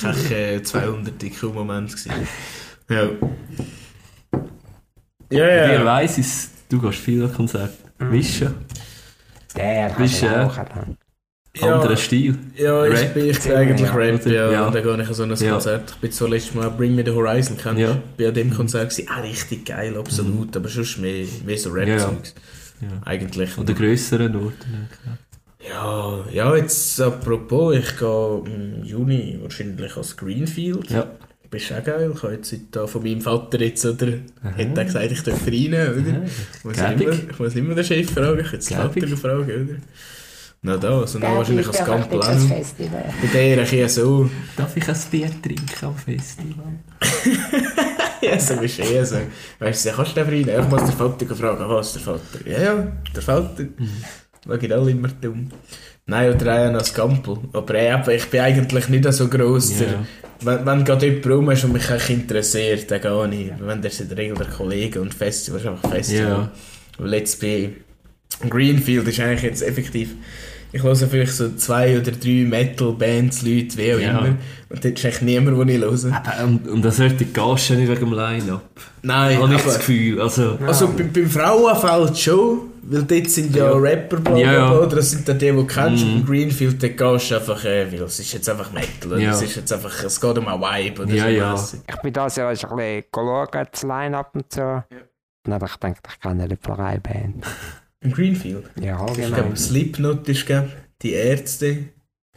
Kein äh, 200 IQ-Moment gewesen. Ja. Ja, Wer ja. weiss, ist, du gehst viel an Konzerte. Mischen, Der kann äh, auch. anderer Stil. Ja, ich Rap. bin, ich bin eigentlich Ja. Rap, ja. Ja. Und dann gehe ich an so ein. Konzert. Ich bin so letztes Mal Bring Me The Horizon, kennst? Ja. Ich bin an dem Konzert gewesen. Ah, richtig geil, absolut. Aber sonst mehr, mehr so Rap-Songs. Eigentlich. Oder grösseren Orten. Ja, ja, jetzt apropos, ich gehe im Juni wahrscheinlich als Greenfield. Ja. Bist auch geil. Ich habe jetzt da von meinem Vater jetzt, oder? Hat er gesagt, ich darf rein, oder? Ich muss, immer, ich muss immer den Chef fragen, ich jetzt den Vater fragen, oder? Na da, also dann wahrscheinlich ich als noch. Festival. Bei der ein bisschen so. Darf ich ein Bier trinken am Festival? Ja, so bist du eh so. Weißt du, kannst du einfach rein? Ich muss den Vater fragen, was der Vater? Ja, ja, der Vater. Schau ich alle immer dumm. Nein, oder auch als Gampel. Aber eben, ich bin eigentlich nicht so gross. Ja. Der, wenn, wenn gerade jemand rum ist und mich echt interessiert, dann gehe ich. Wenn der ist in der Regel der Kollege und Festival ist einfach Festival. Ja. Jetzt bei Greenfield ist eigentlich jetzt effektiv. Ich höre vielleicht so zwei oder drei Metal-Bands, Leute, wie auch Ja. immer. Und dort ist eigentlich niemand, den ich höre. Und, und das hört die ja nicht wegen dem Line-Up. Nein, Habe ich das Gefühl. Also, Also beim, beim Frauenfeld schon, weil dort sind ja, Ja. Rapper, bla, Ja, ja. oder das sind dann die, die du kennst. Mhm. Und Greenfield, gehst du einfach, äh, weil es ist jetzt einfach Metal? Ja. es ist jetzt einfach, es geht um einen Vibe, oder Ja, so ja. Ich bin da ja ein bisschen geschaut, das Line-Up und so. Ja. Und dann habe ich gedacht, ich kenne die Pfarreiband. Im Greenfield. Ja, Ich genau. glaube, Slipknot ist, glaub, die Ärzte,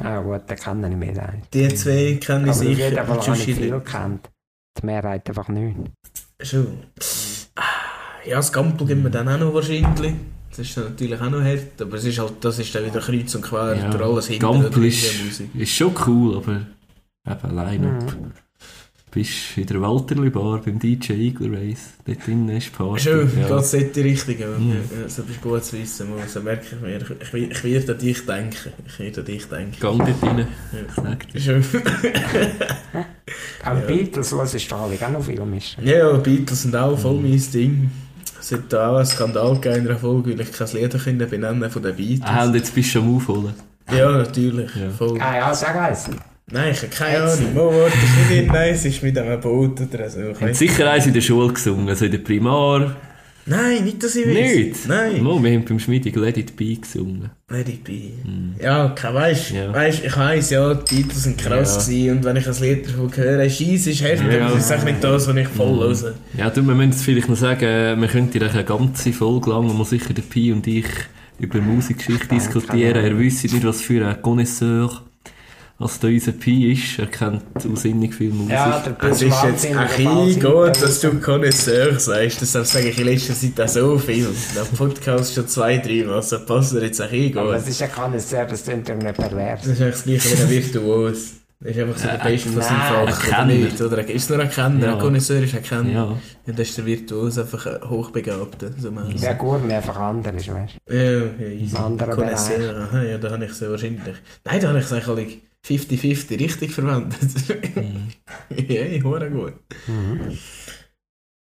Ah gut, den kenne ich mehr. Nein. die zwei kenne ich Aber auf jeden sicher. Fall habe ich viel nicht. gekannt. Die Mehrheit einfach nicht. Schon. Ah, Ja, das Gampel gibt mir dann auch noch wahrscheinlich. Das ist dann natürlich auch noch hart, aber es ist halt, das ist dann wieder kreuz und quer ja. durch alles hinter Gampel der ist, Musik. ist schon cool, aber eben Line-Up. Mhm. Bist in der Walterli Bar beim DJ Eagle Race. Dort drinnen ist Party. Schön, ja. geht in die Richtung. Ja. Mhm. Ja, so bist du gut zu wissen. Mal. So merke ich mir. Ich, ich, ich werde an dich denken. Ich werde an dich denken. Gang dort rein. Ja. Ich sag dir. Schön. Auch Beatles, was ist da auch noch viel ist. ja, ja, Beatles sind auch voll mein Ding. Es hat da Skandal gegeben in einer Folge, weil ich kein Lied können benennen von den Beatles. Ah, und jetzt bist du am Aufholen. Ja, natürlich. Ja. Voll. Ah ja, sag eins. Nein, ich habe keine Ahnung. Mo, warte, ist nicht in, nein, es ist mit einem Boot oder so. Ich sicher eins in der Schule gesungen, also in der Primar. Nein, nicht, dass ich weiß. Nicht? Nein. Mo, wir haben beim Schmiedig Let It Be gesungen. Let it be. Ja, kein, weißt, Ja. weißt, ich weiss, ja, die Beatles sind krass Ja. gewesen und wenn ich ein Lied davon höre, Scheisse ist härter, Ja. aber das ist auch nicht das, was ich voll Mhm. höre. Ja, du, wir müssen es vielleicht noch sagen, wir könnten eine ganze Folge lang, wo sicher der Pi und ich über Musikgeschichte diskutieren. Er wüsste nicht, was für ein Connoisseur was da unser Pi ist. Er kennt ausinnig viel Musik. Ja, der Es ist jetzt ein bisschen gut, dass du Connoisseur sagst. Das sage ich in letzter Zeit auch so viel. Der Podcast schon zwei, drei Mal, so passt er jetzt ein bisschen Aber gut. es ist ja kein sehr, das klingt ja nicht pervers. Das ist eigentlich das gleiche wie ein Virtuos. Das ist einfach so der Äh, Beste von seinem Fach, ein oder nicht? Oder ist es nur ein Kenner? Ja. Ein Connoisseur ist ein Kenner. Ja. Ja, das ist der Virtuos einfach ein Hochbegabter. So mäßig. Der Gurn einfach anders ist, weißt Ja, ja, easy. Anderer Connoisseur, aha, ja, da habe ich sehr wahrscheinlich. Nein, da habe ich es eigentlich 50-50 richtig verwendet. ja, hure gut.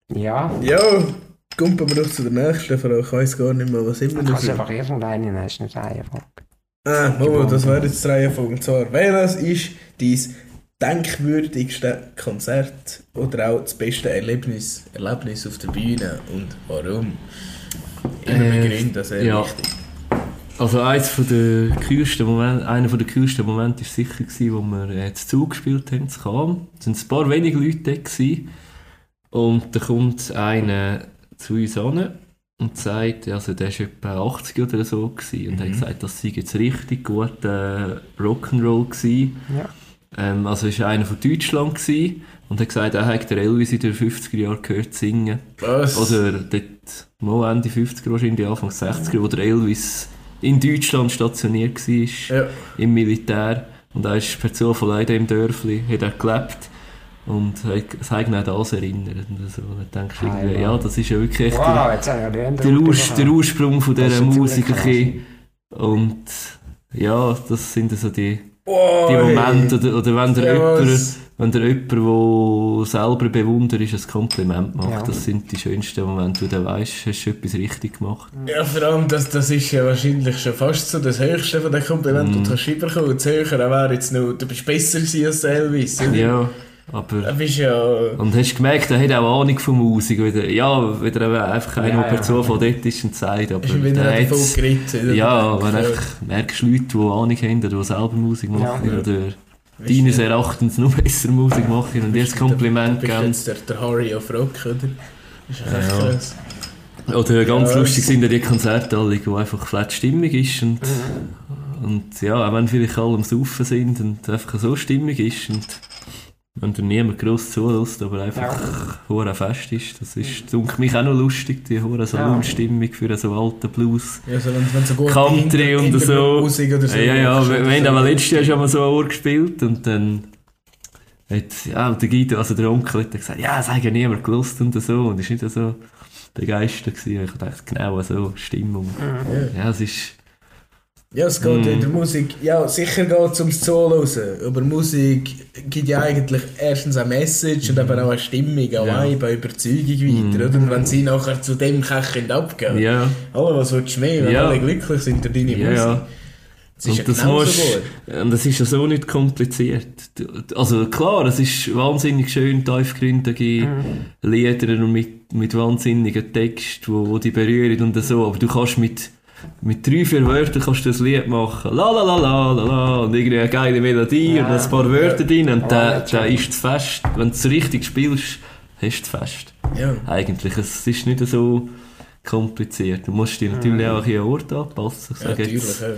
du? Ja, kommt aber noch zu der nächsten Frage. Ich weiß gar nicht mehr, was immer du noch kannst so. einfach irgendeine in eine Reihenfolge. Ah, Momo, das wäre jetzt die Reihenfolge. Und zwar, welches ist dein denkwürdigste Konzert oder auch das beste Erlebnis, Erlebnis auf der Bühne und warum? Immer Äh, begründen, sehr ja. wichtig. Also eins von der kühlsten Momente, einer von der kühlsten Momente war sicher, gewesen, wo wir äh, zu Zug gespielt haben, zu Cham. Es waren ein paar wenige Leute da gewesen. und da kommt einer zu uns an und sagt, also der war etwa 80 oder so gewesen, und hat gesagt, das sei jetzt richtig gut äh, Rock'n'Roll gewesen. Ja. Ähm, also war einer von Deutschland gewesen, und hat gesagt, er hat der Elvis in den 50er Jahren gehört singen. Was? Oder dort mal Ende 50er, wahrscheinlich Anfang 60er, wo der Elvis in Deutschland stationiert war, ja. im Militär. Und er ist per Zufall auch in diesem Dörfli, hat er gelebt. Und hat- es hat ihn auch das erinnert. Und so. Und dann denkst du Ah, irgendwie, ja. ja, das ist ja wirklich Wow, der, der, Urs, der. Ursprung von dieser Musik. Und ja, das sind so die, Wow, die. Momente. Oder, oder wenn der Ja, jemand wenn dir jemand, der selber bewundert ist, ein Kompliment macht, Ja. das sind die schönsten Momente, wo du weißt, hast du etwas richtig gemacht. Ja, vor allem, das, das ist ja wahrscheinlich schon fast so das Höchste von den Komplimenten, Mm. die du kannst überkommen. Das Höhere wäre jetzt noch, du bist besser als der Elvis. oder? Ja, aber... ja... Und hast gemerkt, er hat auch Ahnung von Musik. Wieder, ja, wieder einfach einer, Ja, der per. Zufall dort ist und sagt, aber Ist wieder der hat's- geritten. Ja, wenn einfach merkst Leute, die Ahnung haben oder die selber Musik machen Ja. oder deines Erachtens noch besser Musik machen und dir das Kompliment Du bist geben. jetzt der, der Harry of Rock, oder? Das ist echt Ja. krass. Oder ganz Ja, lustig sind ja die Konzerte alle, wo einfach flat stimmig ist und, und ja, auch wenn vielleicht alle am Saufen sind und einfach so stimmig ist und wenn du niemand gross zulässt, aber einfach hure fest ist, das ist, denke mich auch noch lustig, die hure Salonstimmung für so alten Blues. Ja, so, wenn, wenn so gut Country und so. Musik oder so. Ja, ja, wir, wir haben aber letztes Jahr schon mal so eine Uhr gespielt und dann hat, ja, der Guido, also der Onkel hat gesagt, ja, es hat ja niemand gelust und so und ist nicht so begeistert gewesen. Ich dachte, genau so, Stimmung. Ja, es ist, Ja, es geht Mm. in der Musik. Ja, sicher geht es ums Zuhören. Aber Musik gibt ja eigentlich erstens eine Message und aber auch eine Stimmung, eine Ja. Vibe, eine Überzeugung weiter. Oder? Und wenn sie nachher zu dem Kech abgehen, ja, alle, was willst du mehr? Wenn Ja. alle glücklich sind durch deine ja, Musik. ja. Das ist ja Und das musst, und das ist ja so nicht kompliziert. Also klar, es ist wahnsinnig schön, tiefgründige Lieder und mit, mit wahnsinnigen Text, wo, wo die berühren und so, aber du kannst mit, mit drei, vier Wörtern kannst du das Lied machen. La la la la la la und irgendwie eine geile Melodie Ja. und ein paar Wörter drin und Ja, der schon. ist zu fest. Wenn du es richtig spielst, hast du es fest. Ja. Eigentlich, es ist nicht so kompliziert. Du musst dir natürlich auch ein bisschen an den Ort anpassen. Ich Ja, sage natürlich. jetzt, Ja.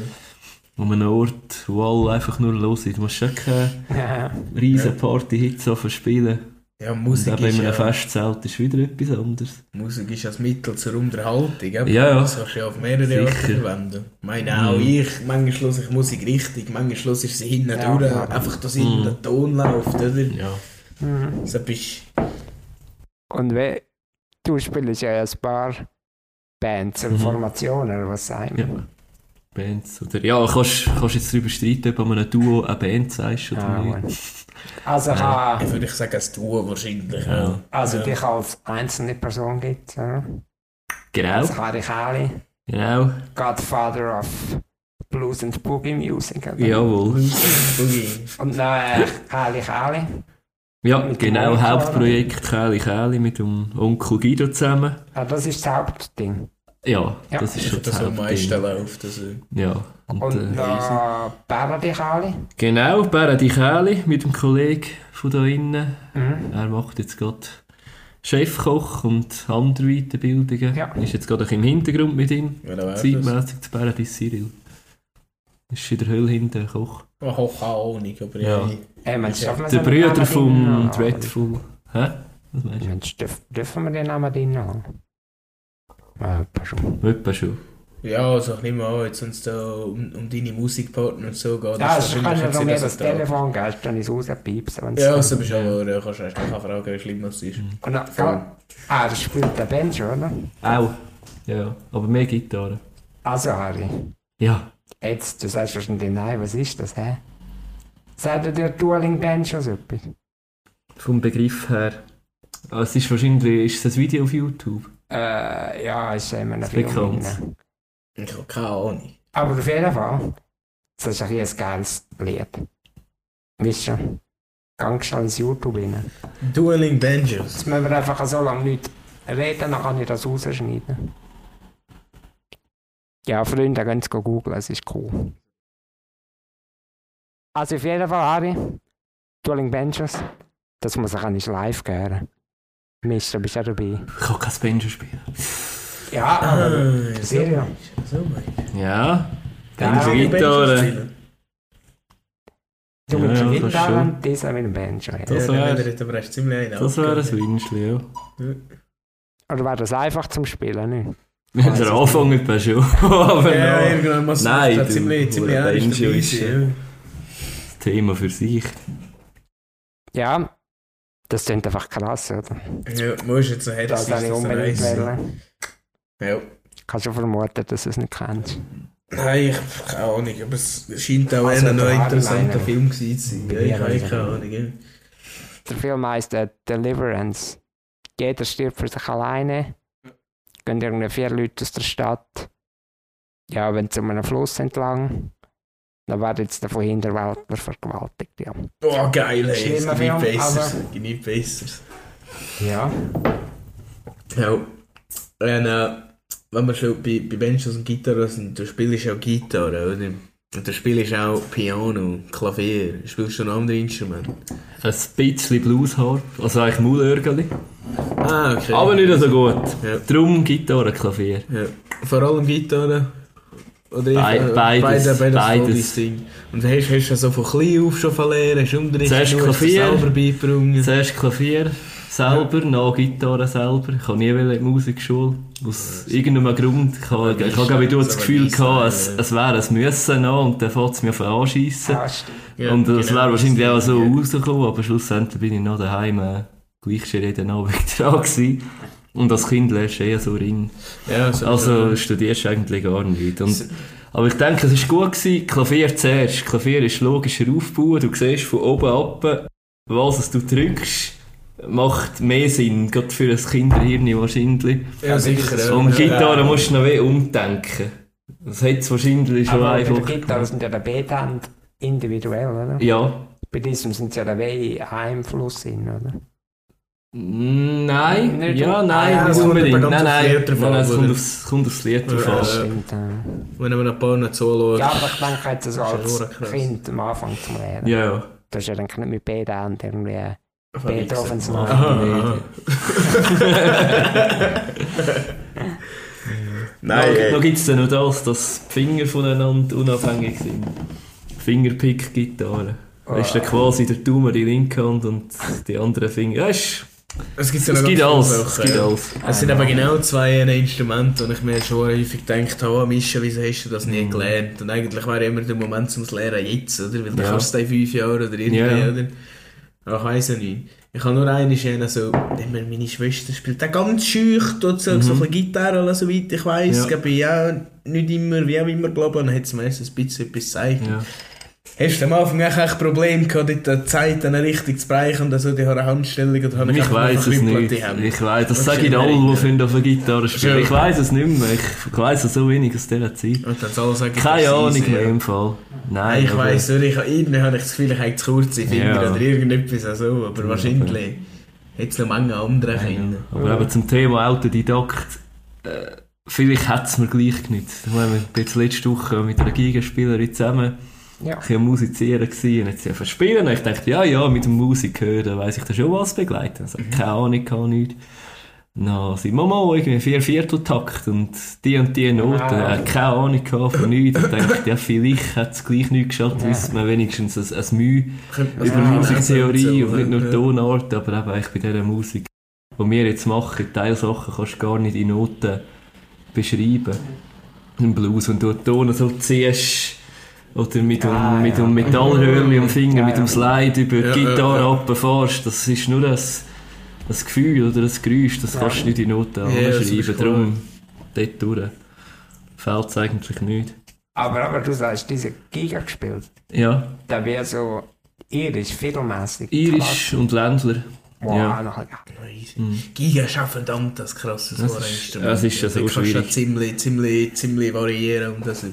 um einen Ort, wo alle einfach nur los sind. Du musst schon keine Ja. riesen Party-Hits verspielen. Ja, Und Musik in ist ja, Festzelt ist wieder etwas anderes. Musik ist als Mittel zur Unterhaltung. eben. Ja, ja. Das kannst du ja auf mehrere Arten verwenden. Ich meine, auch Mhm. ich, manchmal höre ich Musik richtig, manchmal höre ich sie hinten Ja, durch, ja. einfach, dass irgendein Ton läuft, oder? Ja. Mhm. So bist Und we, du spielst ja ein paar Bands oder Mhm. Formationen, oder was sagen ja. Bands. Oder, ja, kannst, kannst jetzt darüber streiten, ob man einem Duo eine Band sagst oder Ah, nicht. gut. Also, ich Ich habe, würde sagen, ein Duo wahrscheinlich. Ja. Ja. also ja. dich als einzelne Person gibt es, oder? Genau, Also Harry Kali, genau. Godfather of Blues and Boogie Music. Oder? Jawohl. Boogie. Und dann äh, Kali Kali. Ja, genau. Hauptprojekt Käli Käli mit dem Onkel Guido zusammen. Ah, das ist das Hauptding. Ja, Ja. das ist schon das das am meisten läuft. Also. Ja. Und, Und äh, noch Paradi Kali. genau, Beredi Käli mit dem Kollegen von da innen. Mhm. Er macht jetzt gerade Chefkoch und andere Weiterbildungen. Ja. Ist jetzt gerade im Hintergrund mit ihm. Ja, wer das? Zeitmässig zu Paradies Cyril. Ist in der Höhle hinter der Koch. Hoch keine Ahnung, aber Ja. ja. Hey, Mensch, Ja, Der Brüder vom? Dreadful. Hä? Was meinst du? Dürfen wir den Namen drin haben? Ah, etwa schon. Etwa schon. Ja, also ich nehme an, jetzt wenn es da um, um deine Musikpartner und so geht. Ja, ich kann ja noch mir nicht das so da. Telefon geben, dann ist es rauspiepsen. Ja, dann- also bist du aber, ja, kannst du erst mal fragen, wie schlimm das ist. Und dann, ah, das spielt der Benjo, oder? Auch. Ja, aber mehr Gitarre. Also, Harry, Ja. jetzt, du sagst wahrscheinlich, nein, was ist das, hä? Sagt dir Dueling Benjo so etwas? Vom Begriff her. Es ist wahrscheinlich ist es ein Video auf YouTube. Äh, ja, ist Das Film bekannt. drin. Ich habe keine Ahnung. Aber auf jeden Fall, das ist ein ein geiles Lied. Wisst ihr? Gang schnell ins YouTube rein. Dueling Banjos. Jetzt müssen wir einfach so lange nicht reden, dann kann ich das rausschneiden. Ja, Freunde, könnt es googeln, es ist cool. Also auf jeden Fall, Harry, Dueling Benches, das muss ich eigentlich live gehen. Mist, du bist ja dabei. Ich kann kein Banjo spielen. Ja, aber Ah, Serio? So meinst Ja. Ja, Banjo, aber Gitarre. du Ja, mit der ja, das Gitarre schon. und dieser mit dem Banjo. Ja. Das Das ja, wär- dann wird aber erst ziemlich Das wäre ein. Wünschli, ja. Oder wäre das einfach zum Spielen, nicht? Der es Anfang etwa schon. aber Ja, noch irgendwann muss Nein, man du, ziemlich, ziemlich der ernst Banjo dabei ist, sein. das Thema für sich. Ja, das klingt einfach krass, oder? Ja, musst jetzt so herzlich Das ich unbedingt wollen. Ja. Ich kann schon vermuten, dass du es nicht kennst. Nein, ich habe keine Ahnung, aber es scheint auch Also, ein interessanter. Film gewesen zu sein. Ja, ich habe keine Ahnung. Ja. Der Film heißt äh, Deliverance. Jeder stirbt für sich alleine. Gehen irgendwie vier Leute aus der Stadt. Ja, wenn zu einem Fluss entlang. Dann werden jetzt der von Hinterwäldler vergewaltigt, ja. Oh, geil, hey, es gibt nichts Besseres. Es gibt nichts Besseres. Ja. Ja. Und, äh, wenn wir schon bei, bei Benjos und Gitarre sind, du spielst auch Gitarre, oder? Und du spielst auch Piano, Klavier, spielst du noch andere Instrumente. Ein bisschen Bluesharp, also eigentlich Maulörgeli. Ah, okay. Aber nicht so gut. Ja. Drum Gitarre, Klavier. Ja. Vor allem Gitarre. Oder Bei- ich, beides, beides, beides, beides. Und hast, hast du so von klein auf schon verlernt, hast du Unterricht Zuerst Klavier. selber beigebracht. Zuerst Klavier selber, dann Gitarre selber. Ich habe nie in die Musikschule. Aus irgendeinem Grund. Ich habe, ich habe glaube ich, das Gefühl gehabt, es, es wäre ein Müssen noch und dann fängt es mir von anschiessen. Ja. Ja, und das genau, wäre wahrscheinlich auch so ja. rausgekommen, aber schlussendlich bin ich noch daheim äh, gleich schon jeden Abend dran gewesen. Und als Kind lernst du eher so rein. Ja, so Also studierst du eigentlich gar nicht. Und, aber ich denke, es war gut gewesen. Klavier zuerst. Klavier ist logischer Aufbau. Du siehst von oben ab, was du drückst. Macht mehr Sinn, gerade für ein Kinderhirn wahrscheinlich. ja, sicher. Und Ja. Gitarre musst du noch weh umdenken. Das hat es wahrscheinlich schon Aber bei einfach. der Gitarre sind ja der Beethand individuell, oder? Ja. Bei diesem sind ja der Weh Einfluss in, oder? Nein, Nicht ja, nein, Ah, ja, nicht es kommt unbedingt. Nein, aufs nein, nein, an, es kommt aufs, kommt aufs Lied drauf Ja, ja. stimmt. Äh. Wenn man ein paar nicht zuschaut. Ja, aber ich denke jetzt so Das ist als ja. Kind am Anfang zum Lernen. Ja, ja. Du hast ja dann nicht mit Beethand irgendwie äh, Verwechseln. Beethovens machen. Nein, Noch, noch gibt es dann noch das, dass die Finger voneinander unabhängig sind. Fingerpick-Gitarre. Da ist dann quasi der Daumen die linke Hand und die andere Finger. Ja, ist, es gibt, ja es ganz alles. viele Es ja. alles. Es sind aber genau zwei Instrumente, und ich mir schon häufig gedacht habe, oh, Mischa, wieso hast du das nie Mhm. gelernt? Und eigentlich wäre immer der Moment zum Lernen jetzt, oder? Weil du Ja. kannst es in fünf Jahren oder irgendwie, Ja, oder? Aber ich weiss ja nicht. Ich habe nur eine Schöne so, immer meine Schwester spielt auch ganz schüch, tut so, so ein bisschen Gitarre, oder soweit ich weiss. Mhm. Ja. Glaube ich auch nicht immer, wie auch immer, glaube ich. Und dann hat mir erst ein bisschen etwas gezeigt. Ja. Hast du am Anfang auch echt Probleme gehabt, dort die Zeit dann richtig zu bereichen und also die haben Handstellung oder haben Ich weiß es nicht. Ich weiss, das Das sagen ist alle, immer die finden auf der Gitarre spielen. Ich weiß es nicht mehr. Ich weiss es so wenig aus dieser Zeit. Und dann soll sagen, Keine Ahnung mehr im Fall. Nein, ich weiss, oder? Ich, irgendwie habe ich das Gefühl, ich habe zu kurze Finger oder irgendetwas so, aber wahrscheinlich hätte es noch Menge andere Kinder. Aber eben zum Thema Autodidakt, äh, vielleicht hat es mir gleich genützt. Ich ich bin jetzt letzte Woche mit einer Gigaspielerin zusammen Ja. ein bisschen am musizieren und jetzt sie einfach spielen. Und ich dachte, ja, ja, mit dem Musik hören, dann weiss ich da schon was begleiten. Also, keine Ahnung, kann nichts. Na, sie Mama, irgendwie vier Vierteltakt und die und die Noten. Ah. Äh, keine Ahnung gehabt von nichts. Ich dachte, ja, vielleicht hat es gleich nicht geschafft, Ja. wissen wir wenigstens ein, ein Mühe über Musiktheorie und nicht nur ja. Tonart, aber eben eigentlich bei dieser Musik, die wir jetzt machen, Teilsachen kannst du gar nicht in Noten beschreiben. Im Blues, wenn du Tonen so ziehst, oder mit dem, Ah, mit ja. dem Metallröhrchen am Finger, Ja, mit dem ja. Slide über die Ja, Gitarre ja, ja. runterfährst, das ist nur das, das Gefühl oder das Geräusch, das Ja. kannst du nicht in Noten Ja, klar. Darum, dort durch fehlt es eigentlich nicht. Aber, aber du sagst, diese Giga gespielt, Ja, da wäre so irisch, filmmäßig. Irisch und Ländler. Wow, ja. noch, ja. Mhm. Giga ist auch verdammt das krasses Ohrinstrument. das ist ja so kannst du schwierig. ziemlich, ziemlich, ziemlich variieren und das ist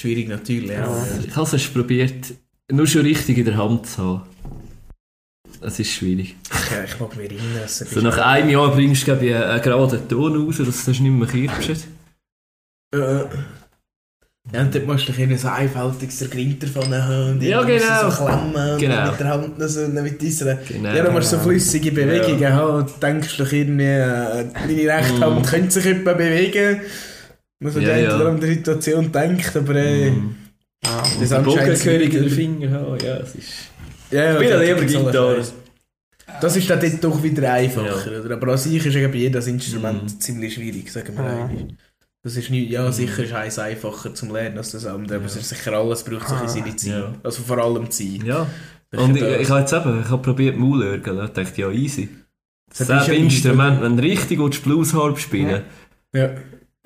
schwierig natürlich. Ja. Ich habe es probiert, nur schon richtig in der Hand zu haben. Das ist schwierig. Ja, ich mag mich erinnern. dass So nach einem Jahr bringst du ich, einen geraden Ton raus, dass du nicht mehr kirpst. Äh, Ja, und dort musst du dich so einfältig der Grind davon haben und Ja, du genau. so klemmen und Genau. mit der Hand noch so mit dieser... Genau. Ja, du musst so flüssige Bewegungen Ja. haben und denkst dich irgendwie, äh, deine rechte Mm. Hand könnte sich etwa bewegen. Man so Ja, die ja. oder andere Situation denkt, aber äh, Mhm. Ja. das Bogenkönig in den Finger haben, ja, es ist... Ja, ja, Ich lieber Gitarre. eins. Das ist dann dort doch wieder einfacher. Oder? Aber an sich ist eben jedes Instrument Mhm. ziemlich schwierig, sagen wir Ja. eigentlich. Das ist nicht, ja, sicher ist eins einfacher zum Lernen als das andere, aber es ist sicher alles braucht sich Ah. in seine Zeit. Ja. Also vor allem Zeit. Ja. Ich Und ich, ich habe jetzt eben, ich habe probiert Maulörgeln. Ich dachte, ja, easy. Das Das ist ja Instrument, wenn du richtig willst, Bluesharp spielen Ja.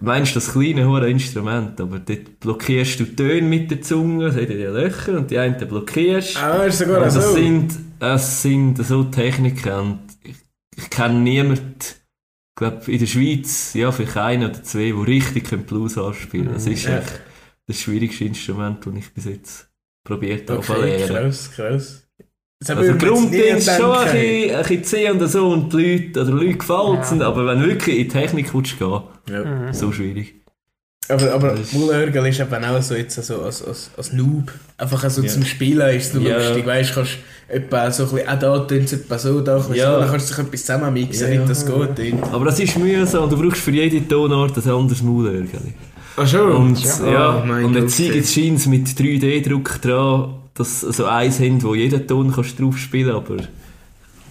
Meinst das kleine hohe Instrument, aber dort blockierst du Töne mit der Zunge, es hat ja die Löcher und die einen blockierst. Ah, ist sogar das so. sind, es sind so Techniken und ich, ich kenne niemanden, ich glaube in der Schweiz, ja vielleicht einen oder zwei, die richtig können Blues spielen Das ist Ja. echt das schwierigste Instrument, das ich bis jetzt probiert habe zu Okay, lernen. krass, krass. Also Grundding ist schon ein bisschen, ein bisschen zäh und so und die Leute, oder Leute gefällt Ja. aber wenn du wirklich in die Technik willst gehen, Ja. Mhm. so schwierig. Aber, aber Das ist- eben auch so jetzt so als, als, als Noob. Einfach so Ja. zum Spielen ist es noch Ja. lustig. Weißt du, kannst etwa so ein bisschen, auch da tun sie etwa so, da ein bisschen Ja. so, dann kannst du dich etwas zusammenmixen, Ja, nicht das ja. geht. dort. Aber das ist mühsam und du brauchst für jede Tonart ein anderes Maulörgeli. Ach schon? Und, Ja. ja, Oh und jetzt scheint es mit 3D-Druck dran, dass so eins haben, wo jeden Ton kannst du drauf spielen aber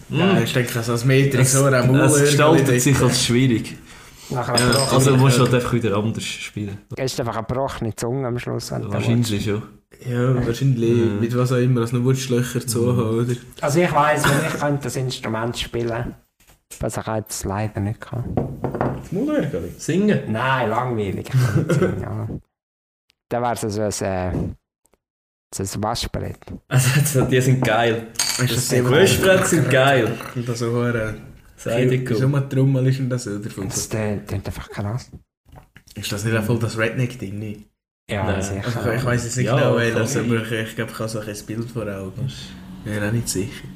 Ja, ich denke, so als Metrik es, so am es gestaltet sich als schwierig. Nachher Ja, also musst du halt einfach wieder anders spielen. ist einfach eine gebrochene Zunge am Schluss. du Wahrscheinlich schon. Ja, wahrscheinlich. Ja. Mit was auch immer, als noch Wurzelöcher zu haben, oder? Also ich weiss, wenn ich könnte das Instrument spielen was ich jetzt leider nicht kann. Das Mundwerk, Singen? Nein, langweilig. Ich kann nicht singen, ja. Dann wäre es so ein, so ein Waschbrett. Also, die sind geil. Das Die sehr Waschbretter sind geil. Und das so. Seideco. Wieso mal Trommel ist denn das oder von Das tönt einfach krass. Ist das nicht auch voll das Redneck-Ding? nicht? Ja, Nein. sicher. Also, ich weiß jetzt nicht Ja, genau, welches, sein. aber ich, ich glaube, ich habe so ein Bild vor Augen. Ich bin auch nicht sicher.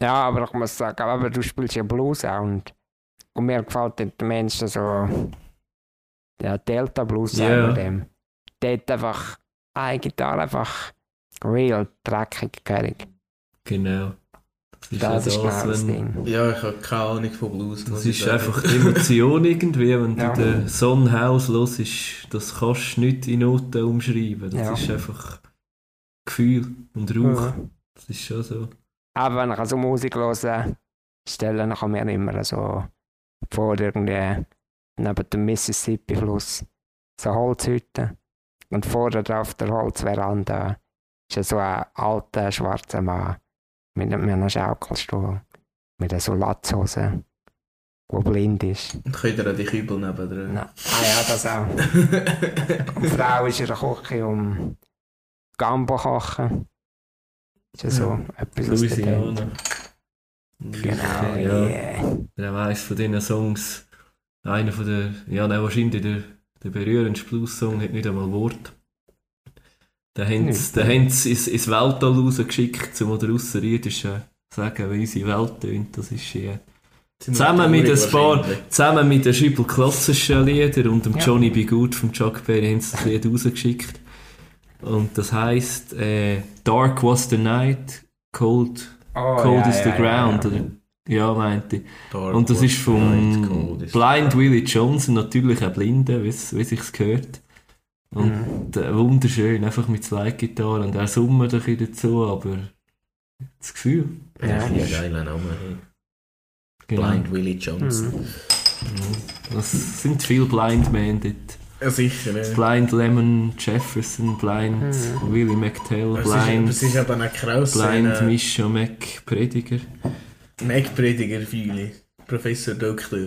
Ja, aber ich muss sagen, aber du spielst ja Blues auch und, und mir gefällt der Mensch so ja, Delta Blues Ja. sagen wir dem. Der hat einfach eine Gitarre einfach real dreckig gehörig. Genau. Das ist, Das ist ja genau das, das wenn, Ding. Ja, ich habe keine Ahnung von Blues. das ist sagen. einfach Emotion irgendwie, wenn Ja. du den Sonnenhaus hörst, das kannst du nicht in Noten umschreiben. Das Ja. ist einfach Gefühl und Rauch. Ja. Das ist schon so. Aber wenn ich also Musik höre, stelle ich mir immer so vor, irgendwie neben dem Mississippi-Fluss so Holzhütte. Und vorne drauf der Holzveranda ist ja so ein alter schwarzer Mann mit, einem- Schaukelstuhl, mit so Latzhose, der blind ist. Und könnt ihr auch die Kübel neben Na, ah ja, das auch. Und die Frau ist in der Küche um Gambo kochen. Ist ja so etwas der Welt. Louisiana. Genau, ja. yeah. Der weiss von diesen Songs, einer von der, ja, nein, wahrscheinlich der, der berührendste Blues-Song hat nicht einmal Wort. Haben Nicht. sie, den haben sie ins, Weltall rausgeschickt, um den Außerirdischen zu sagen, wie unsere Welt tönt. Das ist äh, Zusammen mit ein paar- zusammen mit den Schüppel klassischen Liedern und dem Ja. Johnny B. Good von Chuck Berry haben sie das Lied rausgeschickt. Und das heisst, äh, Dark was the night, cold, Oh, cold ja, is the ja, ground. Ja, Oder, ja, meinte ich. Und das ist vom Blind. Blind Willie Johnson, natürlich ein Blinder, wie es wie sich's gehört. Und Mhm. äh, wunderschön, einfach mit Slide-Gitarre und er summt ein bisschen dazu, aber das Gefühl. Ja. Ja, ein geiler Name. hey. Genau. Blind Willie Johnson. Mhm. Das sind viele Blind Men dort. Ja, sicher. Ja. Blind Lemon Jefferson, Blind Mhm. Willie McTell, Es ist, es Blind, ist aber eine krass. Blind äh, Mischa Mac Prediger. Mac-Prediger, viele. Professor Doktor.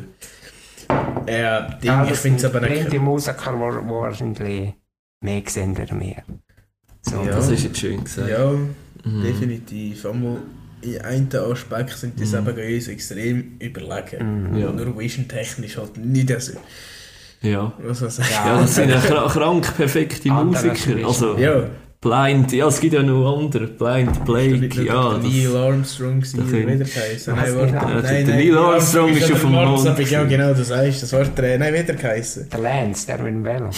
Ja, Ding, Ja, ich finde es aber blinde nicht. Musiker, die die wahrscheinlich mehr wie wir. So, Ja. Das ist jetzt schön gesagt. Ja, Mhm. definitiv. Einmal in einem Aspekt sind die Mhm. selber uns extrem überlegen. Mhm. Ja. Nur vision-technisch halt nicht so. Ja. Ja, das sind ja kra- krank perfekte Musiker. Also, Ja, Blind, ja, es gibt ja noch andere. Blind Blake, ja. der Neil Das, Armstrong sie da oder können- wie der geheißen. Was, Nein, Neil warte. Armstrong? Nein, Der nein, Neil Armstrong ist an auf dem der Mond Mond. Ja, gewesen. genau, das heißt, das Wort, äh, nein, wie der geheißen. Der Lance, der mit dem Velo.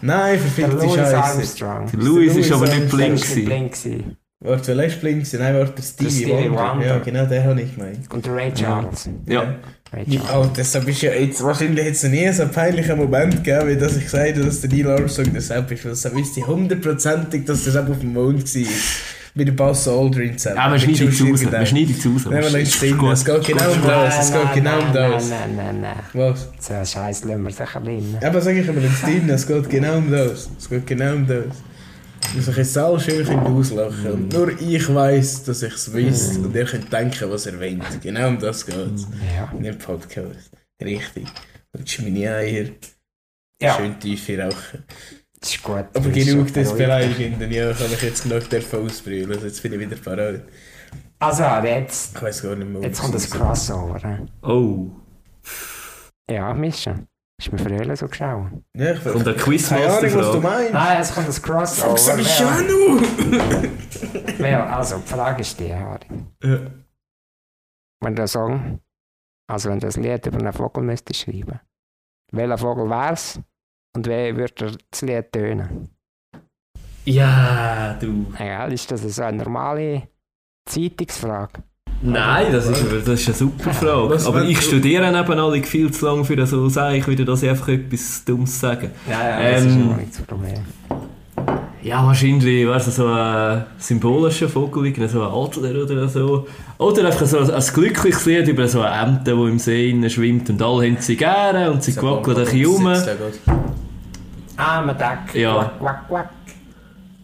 Nein, Der verfickte Louis Scheiße. Armstrong. der Louis Louis ist aber nicht Armstrong blind Der ist nicht gewesen. blind gewesen. Warte, wer ist blind gewesen? Nein, warte, der Stevie, Stevie Wonder. Wonder. Ja, genau, den habe ich gemeint. Und der Ray Charles. Ja. Ray Ja, oh, deshalb ist ja jetzt, wahrscheinlich hätte es nie so einen peinlichen Moment gegeben, wie dass ich gesagt habe, dass der Neil Armstrong das selbst ist. Weil deshalb wüsste ich hundertprozentig, dass das auch auf dem Mond war. Mit dem Buzz Aldrin zusammen. Ja, wir schneiden es raus. Wir schneiden es raus. Nein, wir lassen es. Es geht genau um das. Es geht genau um nein, das. Nein, nein, nein. Was? So einen Scheiß lassen wir sicher drin. Aber sag ich aber ins drin, es geht genau um das. Es geht genau um das. Dass ich jetzt alle schön könnt auslachen Und nur ich weiss, dass ich es wisst. Und ihr könnt denken, was ihr wollt. Genau um das geht es. Ja. In dem Podcast. Richtig. Und Schmini-Eier. Ja, Schön tiefe rauchen. das ist gut. Aber genug des. Beleidigenden. Ja, kann ich jetzt genug dürfen ausbrüllen. Also jetzt bin ich wieder parat. Also, jetzt, Ich weiss gar nicht mehr, jetzt kommt das Crossover. Oh. Ja, Mischa. Ist mir früher so geschaut. Ja, ich Und der Keine Ahnung, was du meinst. Nein, jetzt kommt das Crossover. Fuck, sag ich Wer- schon noch! wer- Also, die Frage ist die, Harry. Ja. Wenn du einen Song, also wenn du ein Lied über einen Vogel müsstest schreiben, welcher Vogel wär's und wie würde das Lied tönen? Ja, du. Ja, ist das so eine normale Zeitungsfrage? Nein, das ist, das ist eine super Frage. Was Aber ich du- studiere eben alle viel zu lange für so sage ich dass ich einfach etwas Dummes sage. Ja, ja, das ist Ähm, immer nicht das Problem. Ja, wahrscheinlich wäre es so ein symbolischer Vogel, so ein Adler oder so. Oder einfach so ein, ein glückliches Lied über so eine Ente, die im See schwimmt und alle haben sie gerne und sie quackeln ein bisschen rum. Ah, man denkt. Ja. Quack, quack, quack.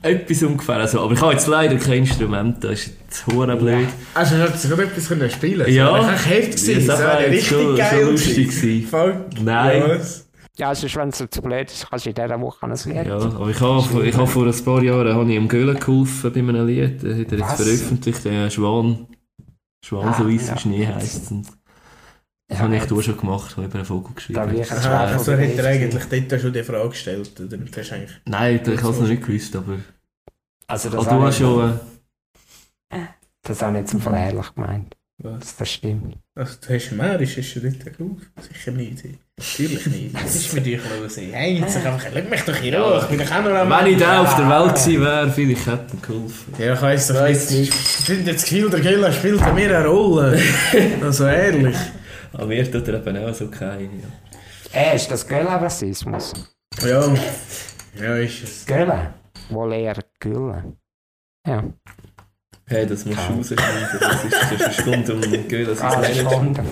Etwas ungefähr so. Aber ich habe jetzt leider kein Instrument, das ist jetzt hure blöd. Also, hast du sogar etwas können spielen Ja. Das war echt heftig. Ja, gewesen. das wäre richtig schon- geil schon lustig gewesen. Fuck. Nein. Ja, was? Ja, also wenn es zu blöd ist, kannst du in dieser Woche ein Lied. Ja, aber ich habe, ich habe vor ein paar Jahren habe ich ihm Göhlen geholfen bei einem Lied. Das hat er jetzt Was? veröffentlicht, der Schwan. Schwan Ah, so weiss ja. Schnee heisst. Und das habe ich auch schon gemacht, habe über einen Vogel geschrieben. Ich Aha, also hat er eigentlich dort schon die Frage gestellt. Oder? Das ist eigentlich... Nein, ich habe es noch nicht gewusst, aber... Also das du habe hast ich- schon... Äh, Das habe ich jetzt im Fall ehrlich gemeint. Was? dass Das stimmt. Also, du hast Märisch, ist schon nicht drauf? Sicher nicht. Natürlich nicht. Was ist mit euch los? Hey, jetzt sag einfach, lass mich doch hier Ja. hoch. Ich bin doch auch noch wenn ich da auf der Welt gewesen wäre, vielleicht hätte er geholfen. Ja, ich weiss doch nicht. Ich finde das Gefühl, der Gilla spielt an mir eine Rolle. also ehrlich. Aber mir tut er eben auch so keine. Ja. Äh, ist das Göller-Rassismus? Ja. Ja, ist es. Göller? Wohl eher Gülle. Ja. Hey, das musst du rausschneiden. Das ist, eine Stunde um Göhlen. Das Ah, ist nicht. Stunde.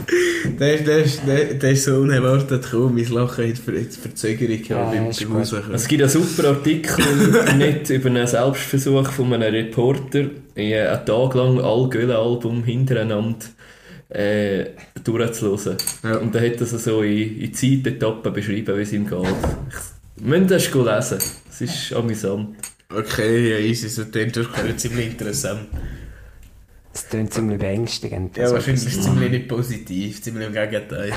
Der, ist- der, ist- der, der ist so unerwartet gekommen. Mein Lachen hat Ver- hat Verzögerung Ja, beim. Rauskommen. Es gibt einen super Artikel Internet über einen Selbstversuch von einem Reporter, äh, einen Tag lang alle Göhlen-Album hintereinander äh, durchzuhören. Ja. Und dann hat er es so in, in Zeitetappen beschrieben, wie es ihm geht. Ich müsst das lesen. Es ist amüsant. Okay, ja, easy. So klingt wirklich ziemlich interessant. Das klingt ziemlich beängstigend. Ja, wahrscheinlich das- ziemlich nicht positiv, ziemlich im Gegenteil.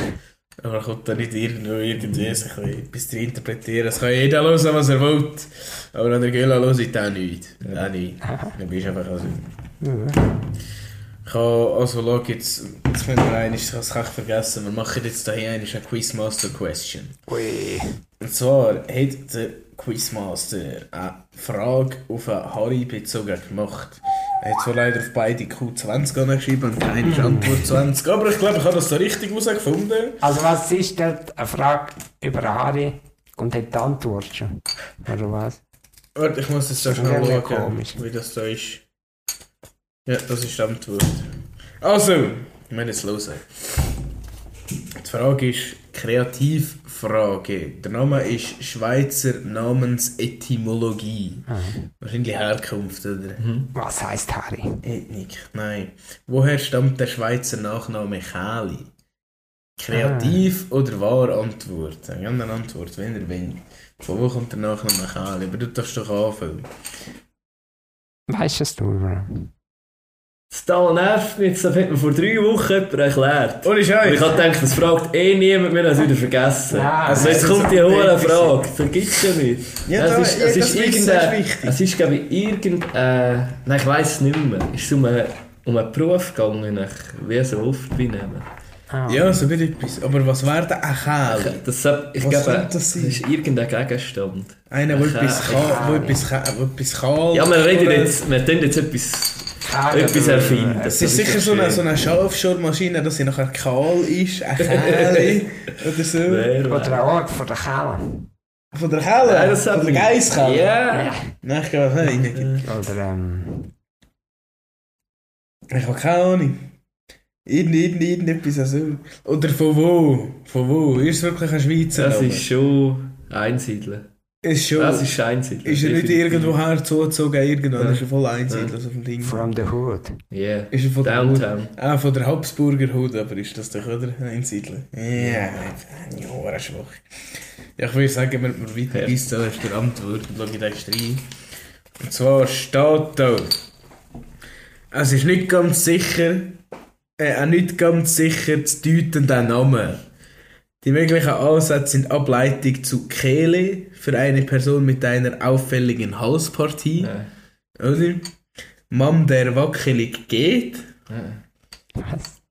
Aber kommt da nicht irgendwo irgendwie bisschen etwas zu interpretieren. Es kann jeder hören, was er will. Aber an der Gela höre ich auch nicht. Auch nicht. Dann bist du einfach also... Ich habe, also schau, jetzt, jetzt müssen wir eines, das kann ich vergessen, wir machen jetzt hier eine Quizmaster Question. Ui. Und zwar hat der Quizmaster eine Frage auf einen Harry bezogen gemacht. Er hat zwar leider auf beide Q20 geschrieben und keine ist Antwort 20, aber ich glaube, ich habe das da richtig herausgefunden. Also was ist denn eine Frage über Harry und hat die Antwort schon? Oder was? Warte, ich muss jetzt da schnell schauen, komisch. wie das da ist. Ja, das ist die Antwort. Also, wir müssen jetzt los. Die Frage ist Kreativfrage. Der Name ist Schweizer Namensetymologie. Wahrscheinlich Herkunft, oder? Was heißt Harry? Ethnik, nein. Woher stammt der Schweizer Nachname Käli? Kreativ oder wahr Antwort? Eine andere Antwort, wenn ihr wollt. Von wo kommt der Nachname Käli? Aber du darfst doch anfangen. Weißt du es du? Tal nervt mich, das hat mir vor drei Wochen jemand erklärt. Und ich habe gedacht, das fragt eh niemand, wir haben es wieder vergessen. Ja, also jetzt kommt die so hohe. Frage, gibt's ja nicht. Ja, es ist, es das ist irgendein, wichtig. es ist glaube ich irgendein, nein ich weiss es nicht mehr, es ist um einen, um einen Beruf gegangen, ich- wie so oft bei nehmen. Ah. Ja, so wie etwas. Aber was wäre denn ein Käli? Das, ich Was glaube, das sein? ist irgendein Gegenstand. Einer, der etwas kann, wo etwas kann, wo etwas kann. Ja, wir reden jetzt, wir tun jetzt etwas, Käli etwas erfinden. Es ist sicher so eine, so eine Schafschormaschine, dass sie nachher kahl ist, ein Käli oder so. Oder ein Ort von der Kelle. Von der Kelle? Nein, das Von der Geisskelle? Ja. Nein, ich glaube nicht. Oder ähm. Ich habe keine Ahnung. Irgend, irgend, irgendetwas so. Oder von wo? Von wo? Ist es wirklich ein Schweizer Das ist schon Einsiedeln. Ist schon. Das ist Einsiedeln. ist er nicht irgendwoher zugezogen, irgendwann Ja. ist er voll einzeln auf dem Ding. From the Hood. Yeah. Ist er von der Downtown. Ah, von der Habsburger Hut, aber ist das doch, oder? Einsiedler. Ja, ja, schwach. Ja, ich würde sagen, wir, wir weiter Ja. bis ist der Antwort und schaue da rein. Und zwar steht da, es ist nicht ganz sicher, äh, auch nicht ganz sicher zu deuten, der Name. Die möglichen Ansätze sind Ableitung zu Kehle für eine Person mit einer auffälligen Halspartie, Nein. oder? Mann, der wackelig geht. Nein. Was?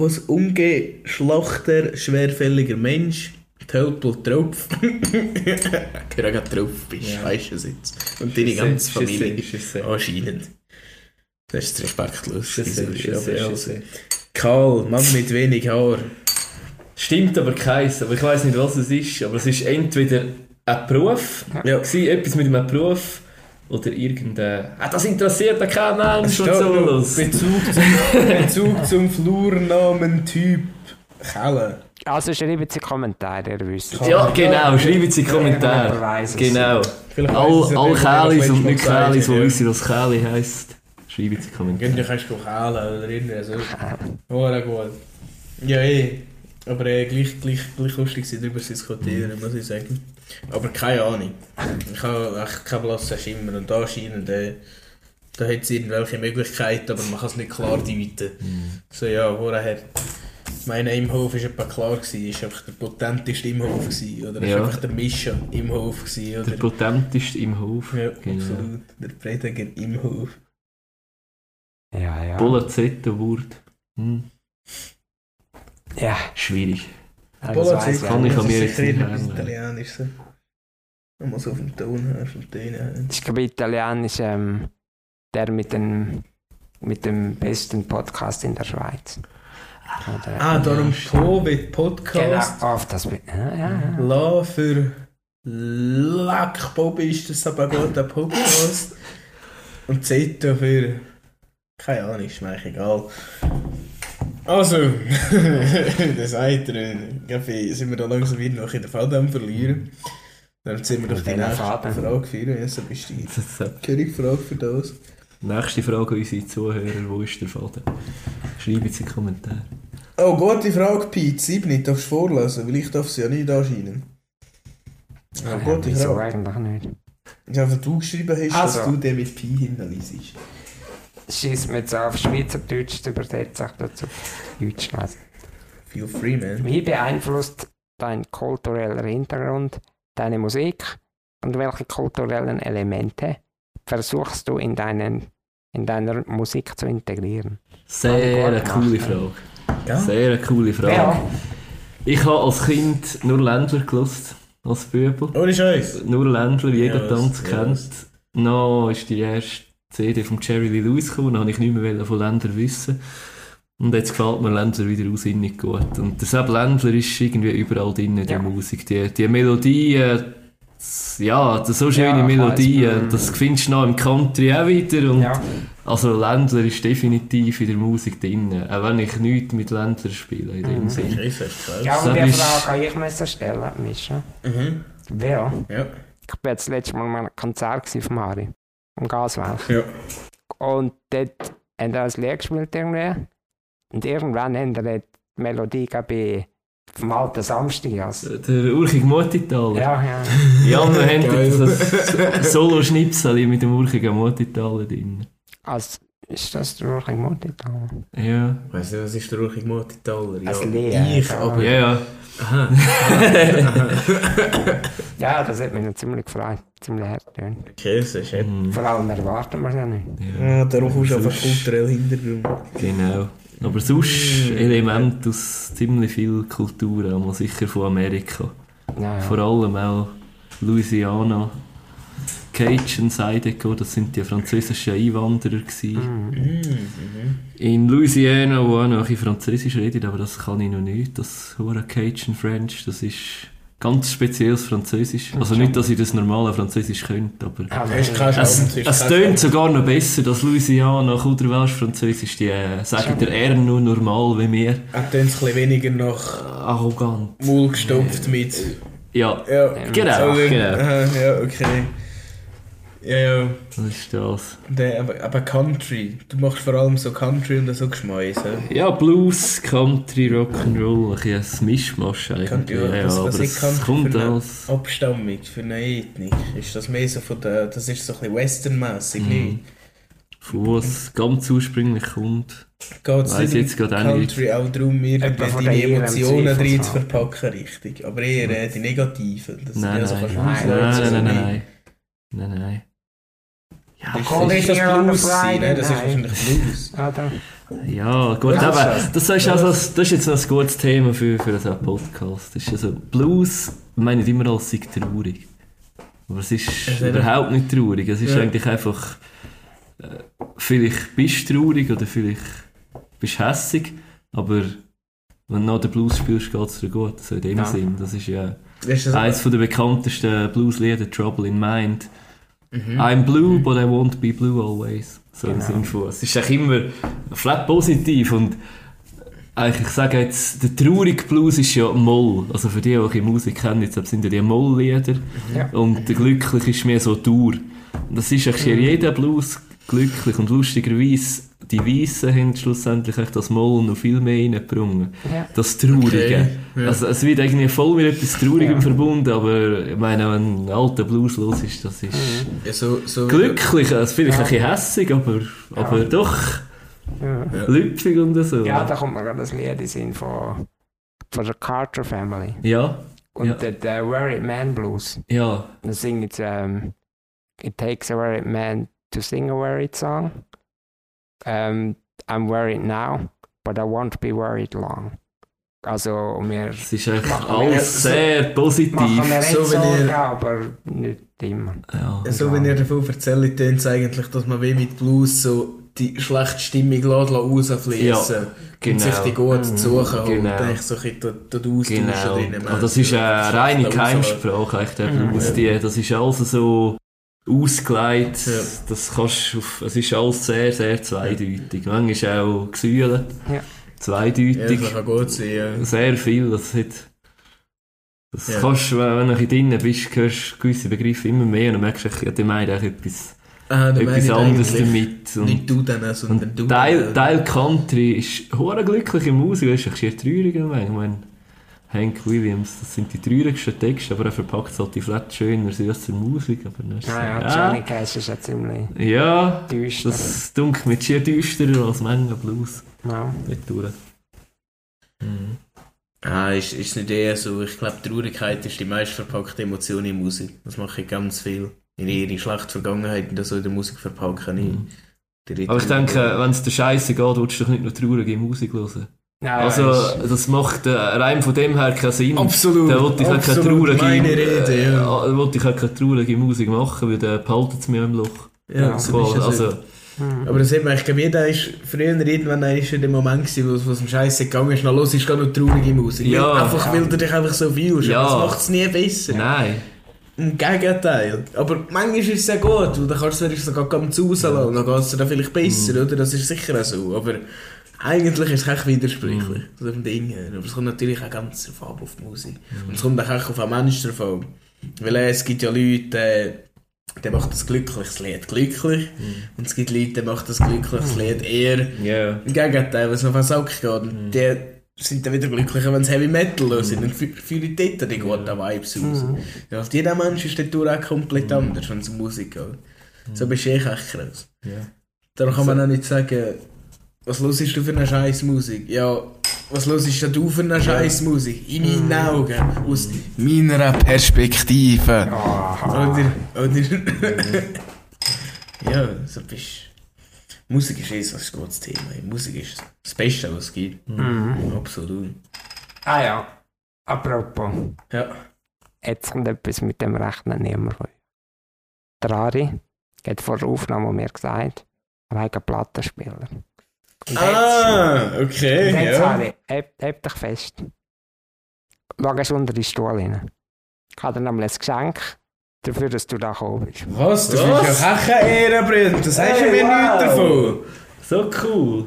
Was ungeschlachter, schwerfälliger Mensch, Tölpel Tropf. gerade drauf bist, Ja. weißt du es jetzt. Und deine Ist ganze Familie. ist es- ist es- Anscheinend. Das ist respektlos. Schon ist- so. Kahl, Mann mit wenig Haar. Stimmt aber keins, aber ich weiß nicht, was es ist. Aber es ist entweder ein Beruf, Ja. gewesen, etwas mit einem Beruf, oder irgendein. Ah, das interessiert ja keinen Mensch und so. Das- Bezug zum, Bezug zum Flurnamen Typ Kelle. Also schreibt sie Kommentare, ihr wisst. Ja, genau, schreibt sie Ja, Kommentare. weiss es. Genau. Vielleicht All, ja all ich und nicht Mal Kälis, die wissen, was Käli heisst, schreibt sie ja. Kommentare. Irgendwie kannst du Kelle oder. Hure gut. Ja, eh. Aber äh, gleich, gleich, gleich lustig sie darüber zu diskutieren, muss ich sagen. Aber keine Ahnung. Ich habe echt keinen blassen Schimmer. Und anscheinend, äh, da hat es irgendwelche Möglichkeiten, aber man kann es nicht klar deuten. So, ja, vorher. Meine Imhof war etwa klar, gewesen, ist einfach der potenteste Imhof gewesen, oder ist Ja. einfach der Mischa Imhof gewesen, Der oder? potenteste im Hof. Ja, Genau. absolut. Der Prediger Imhof. Ja, ja. Bullet-Wort. Hm. Ja, Schwierig. also das weiss Kann ich an nicht. mir jetzt nicht. Italienisch so. Nochmal so vom Ton her, vom Ton her. Ist, glaube ich, italienisch, ähm, der mit dem, mit dem besten Podcast in der Schweiz. Oder, Ah, darum Ja, Covid Podcast. Genau, auf das. Ja, ja, ja. La für Lack Bobby ist das aber gut der Podcast. Und Z für. Keine Ahnung, ist mir eigentlich egal. Also, das er. Gaffi, sind wir da langsam wieder noch in der Faden am verlieren. Dann sind wir doch die nächste. Frage führen. Ja, so bist du die Das ist die König-Frage für das. nächste Frage an unsere Zuhörer: Wo ist der Faden? Schreibt sie in die Kommentare. Oh, gute Frage, Pete. Sieben, darfst du vorlesen, weil ich darf sie ja nicht anscheinend. Ja, Ja, gute Frage. eigentlich nicht? Ja, wenn du geschrieben hast, dass Also. du den mit Pi hinterliest. Schießt mir jetzt auf Schweizerdeutsch zu übersetzen, ich dazu Deutsch lesen. Feel free, man. Wie beeinflusst dein kultureller Hintergrund deine Musik und welche kulturellen Elemente versuchst du in, deinen, in deiner Musik zu integrieren? Sehr eine coole Frage. Ja? Sehr eine coole Frage. Ja. Ich habe als Kind nur Ländler gelost, als Bübel. Ohne Scheiß. Nur Ländler, jeder Ja, Tanz kennt. Noch ist die erste CD von Jerry Lee Lewis gekommen, dann habe ich nicht mehr von Ländler wissen. Und jetzt gefällt mir Ländler wieder aussinnig gut. Und der Sepp Ländler ist irgendwie überall drin in der Ja. Musik. Die, die Melodien, das- ja, das so schöne Ja, weiss. das findest du noch im Country auch wieder. Und Ja, Also Ländler ist definitiv in der Musik drin, auch wenn ich nichts mit Ländler spiele in dem Mhm. Sinn. Scheiße, hast du ja gewusst. und Das die Frage kann ich müssen stellen, Mischa. Mhm. Weil Ja. ich bin jetzt letztes Mal mal ein Konzert von Mari, am Gaswell. Ja. Und dort haben wir ein Lied gespielt irgendwie. Und irgendwann haben wir die Melodie bei vom alten Samstag. Also. Der Urchig Mutitaler. Ja, ja. Ja, wir haben Geil. das Solo-Schnipsel mit dem Urchigen Mutitaler drin. Also, ist das der Urchig Muttital? Ja. Weißt du, was ist der Ruchig Motitaler? Ja, Als Lehrer, ich, ja. aber... Ja, ja. Aha. Ja, das hat mich noch ziemlich gefreut. Ziemlich hart. tönt. Käse, ist Mhm. Vor allem erwarten wir es ja nicht. ja. Ja, darum hast du einfach kulturell Hintergrund. Genau. Aber sonst Element aus ziemlich viel Kultur, auch mal sicher von Amerika. Ja, ja. Vor allem auch Louisiana. Cajun Zydeco, das sind die französischen Einwanderer gewesen. Mhm. In Louisiana, wo auch noch ein Französisch redet, aber das kann ich noch nicht. Das hure Cajun French, das ist ganz spezielles Französisch. Also nicht, dass ich das normale Französisch könnte, aber keine es, es tönt sogar noch besser, dass Louisiana, Kuderwelsch Französisch, die äh, sagen der R nur normal wie mir. Er tönt es ein bisschen weniger nach Arrogant. Maul gestopft mit... Ja, Ja, genau, genau. Aha, ja, okay. Ja, ja. das ist das. Der, aber, aber Country, du machst vor allem so Country und so Geschmäus? Ja, Blues, Country, Rock'n'Roll, ein bisschen ein Mischmasch eigentlich. Country, ja, ja, was- was ich es Country kommt für eine-. Abstammung für eine Ethnik. Ist das mehr so von der, das ist so ein bisschen westernmässig, Mhm. nicht? Von wo es ganz ursprünglich kommt. Geht es nicht jetzt gerade. Country auch darum, irgendwie deine Emotionen drin zu verpacken, richtig. Aber eher äh, die negativen. Das Nein, ja, so nein, nein, nein, nein, nein. Nein, nein. Ja, Das Call ist it das Blues sein, ne? Das ist wahrscheinlich Blues. Oder? Ja, gut, ist aber das? das ist, also, das ist jetzt ein gutes Thema für, für so einen Podcast. Das ist also, Blues meine ich immer als sei traurig. Aber es ist ist nicht- überhaupt nicht traurig. Es ist Ja. eigentlich einfach äh, vielleicht bist du traurig oder vielleicht bist du hässig, aber wenn du noch den Blues spielst, geht es dir gut. So in dem Ja. Sinn. Das ist ja Weißt du, eines der bekanntesten Blueslieder, Trouble in Mind. Mhm. I'm blue, but I won't be blue always. So im Genau. Sinn von, es ist auch immer flat positiv und eigentlich, ich sage jetzt, der traurige Blues ist ja Moll. Also für die, die die Musik kennen, jetzt sind ja die Moll-Lieder. Ja. Und der glückliche ist mehr so Dur. Das ist eigentlich in jedem Blues glücklich und lustigerweise, die Weißen haben schlussendlich echt das Moll noch viel mehr reingebrungen. Ja. Das Traurige. Okay, ja. Also es wird irgendwie voll mit etwas Traurigem Ja. verbunden, aber ich meine, wenn ein alter Blues los ist, das ist ja, so, so glücklich, also vielleicht Ja. ein bisschen hässig, aber, aber doch lüpfig und so. ja, da kommt mir gerade das Lied in Sinn von, von der Carter Family. ja, Und Ja. der, der Worried Man Blues. ja, Da singt jetzt, ähm, It takes a worried man to sing a worried song. Ähm, I'm worried now, but I won't be worried long. Also, wir es ist wir alles so- sehr positiv. machen nicht So Sorgen, ihr- aber nicht immer. Ja. So wie ihr davon erzählt, tönt es eigentlich, dass man wie mit Blues so die schlechte Stimmung lässt, rausfließen Ja, und sich die genau. gut zu suchen. Genau. Eigentlich so ein bisschen dort- austauschen Genau. drinnen. Und das ist eine reine Schlechte Keimsprache, echt, der Mhm. Blues. Die, das ist alles so ausgelegt. Ja. Das kannst du auf, es ist alles sehr, sehr zweideutig. Manchmal auch Gefühle. Ja. Zweideutig. Ja, das kann gut sein, ja. Sehr viel. Das, hat, das Ja. kannst du, wenn du ein bisschen drin bist, hörst du gewisse Begriffe immer mehr und dann merkst du, ja, die meinen eigentlich etwas, Ah, meine etwas anderes damit. Und Nicht du dann, sondern du. Teil, Teil Country ist hure glückliche Musik, das ist echt sehr traurig. Ich meine, Hank Williams, das sind die traurigsten Texte, aber er verpackt es halt die flat schöner, süßer Musik. Aber dann ist es so, Naja, Johnny Cash ist ja ziemlich ja, düster. das dunkelt mir schier düsterer als Menge Blues. Ja. Nicht durch. Ah, ist, ist nicht eher so. Ich glaube, Traurigkeit ist die meist verpackte Emotion in Musik. Das mache ich ganz viel. In ihre schlechte Vergangenheit und so in der Musik verpacken. Mhm. Ich. Aber ich denke, wenn es dir scheiße geht, willst du doch nicht nur traurige Musik hören. Ja, Also, das macht äh, rein von dem her keinen Sinn. Absolut. Da wollte ich auch keine traurige, meine Rede, ja. äh, wollte ich auch keine traurige Musik machen, weil dann behaltet es mir im Loch. Ja, Ja, so ist es also, halt. Mhm. Aber das sieht man, ich glaube, jeder ist früher irgendwann ist in dem Moment gewesen, wo es um Scheiße gegangen ist, noch los ist gar noch traurige Musik. Ja. Weil einfach, Ja. weil du dich einfach so fühlst. Ja. Das macht es nie besser. nein. Im Gegenteil. Aber manchmal ist es sehr gut, weil dann kannst du es sogar ganz rauslassen und dann geht es dir dann vielleicht besser, Mhm. oder? Das ist sicher auch so. Aber eigentlich ist es echt widersprüchlich, Mhm. so Ding her. Aber es kommt natürlich auch ganz drauf ab auf die Musik. Mhm. Und es kommt auch auf den Menschen drauf an. Weil äh, es gibt ja Leute, äh, die machen das glückliches Lied glücklich. Mhm. Und es gibt Leute, die machen das glückliches Lied eher Ja. im Gegenteil, was auf den Sack geht. Mhm. Und die sind dann wieder glücklicher, wenn sie Heavy Metal. Dann fü- fühlen die dort die guten Vibes. Mhm. Ja, auf jeder Mensch ist der Tour auch komplett anders, wenn es um Musik geht. So bist du echt echt krass. Ja. Darum kann man auch nicht sagen, was hörst du für eine scheiß Musik? Ja, was hörst du für eine scheiß Musik? In meinen Augen, aus meiner Perspektive. Ah, Oder, oder. ja, so bist Musik ist eh so ein gutes Thema. Musik ist das Beste, was es gibt. Mhm. Absolut. Ah ja, apropos, Ja. jetzt kommt etwas mit dem Rechnen niemand von euch. Der Ari hat vor der Aufnahme mir gesagt, er hat einen Plattenspieler. Und Ah, und okay. jetzt Ja. Ari, heb, heb dich fest. Schau es unter die Stuhl rein. Ich habe dir nämlich ein Geschenk dafür, dass du da gekommen bist. Was? Das Was? ist ja keine Ehrenbrille. Das sagst du Hey, mir wow. nichts davon. So cool.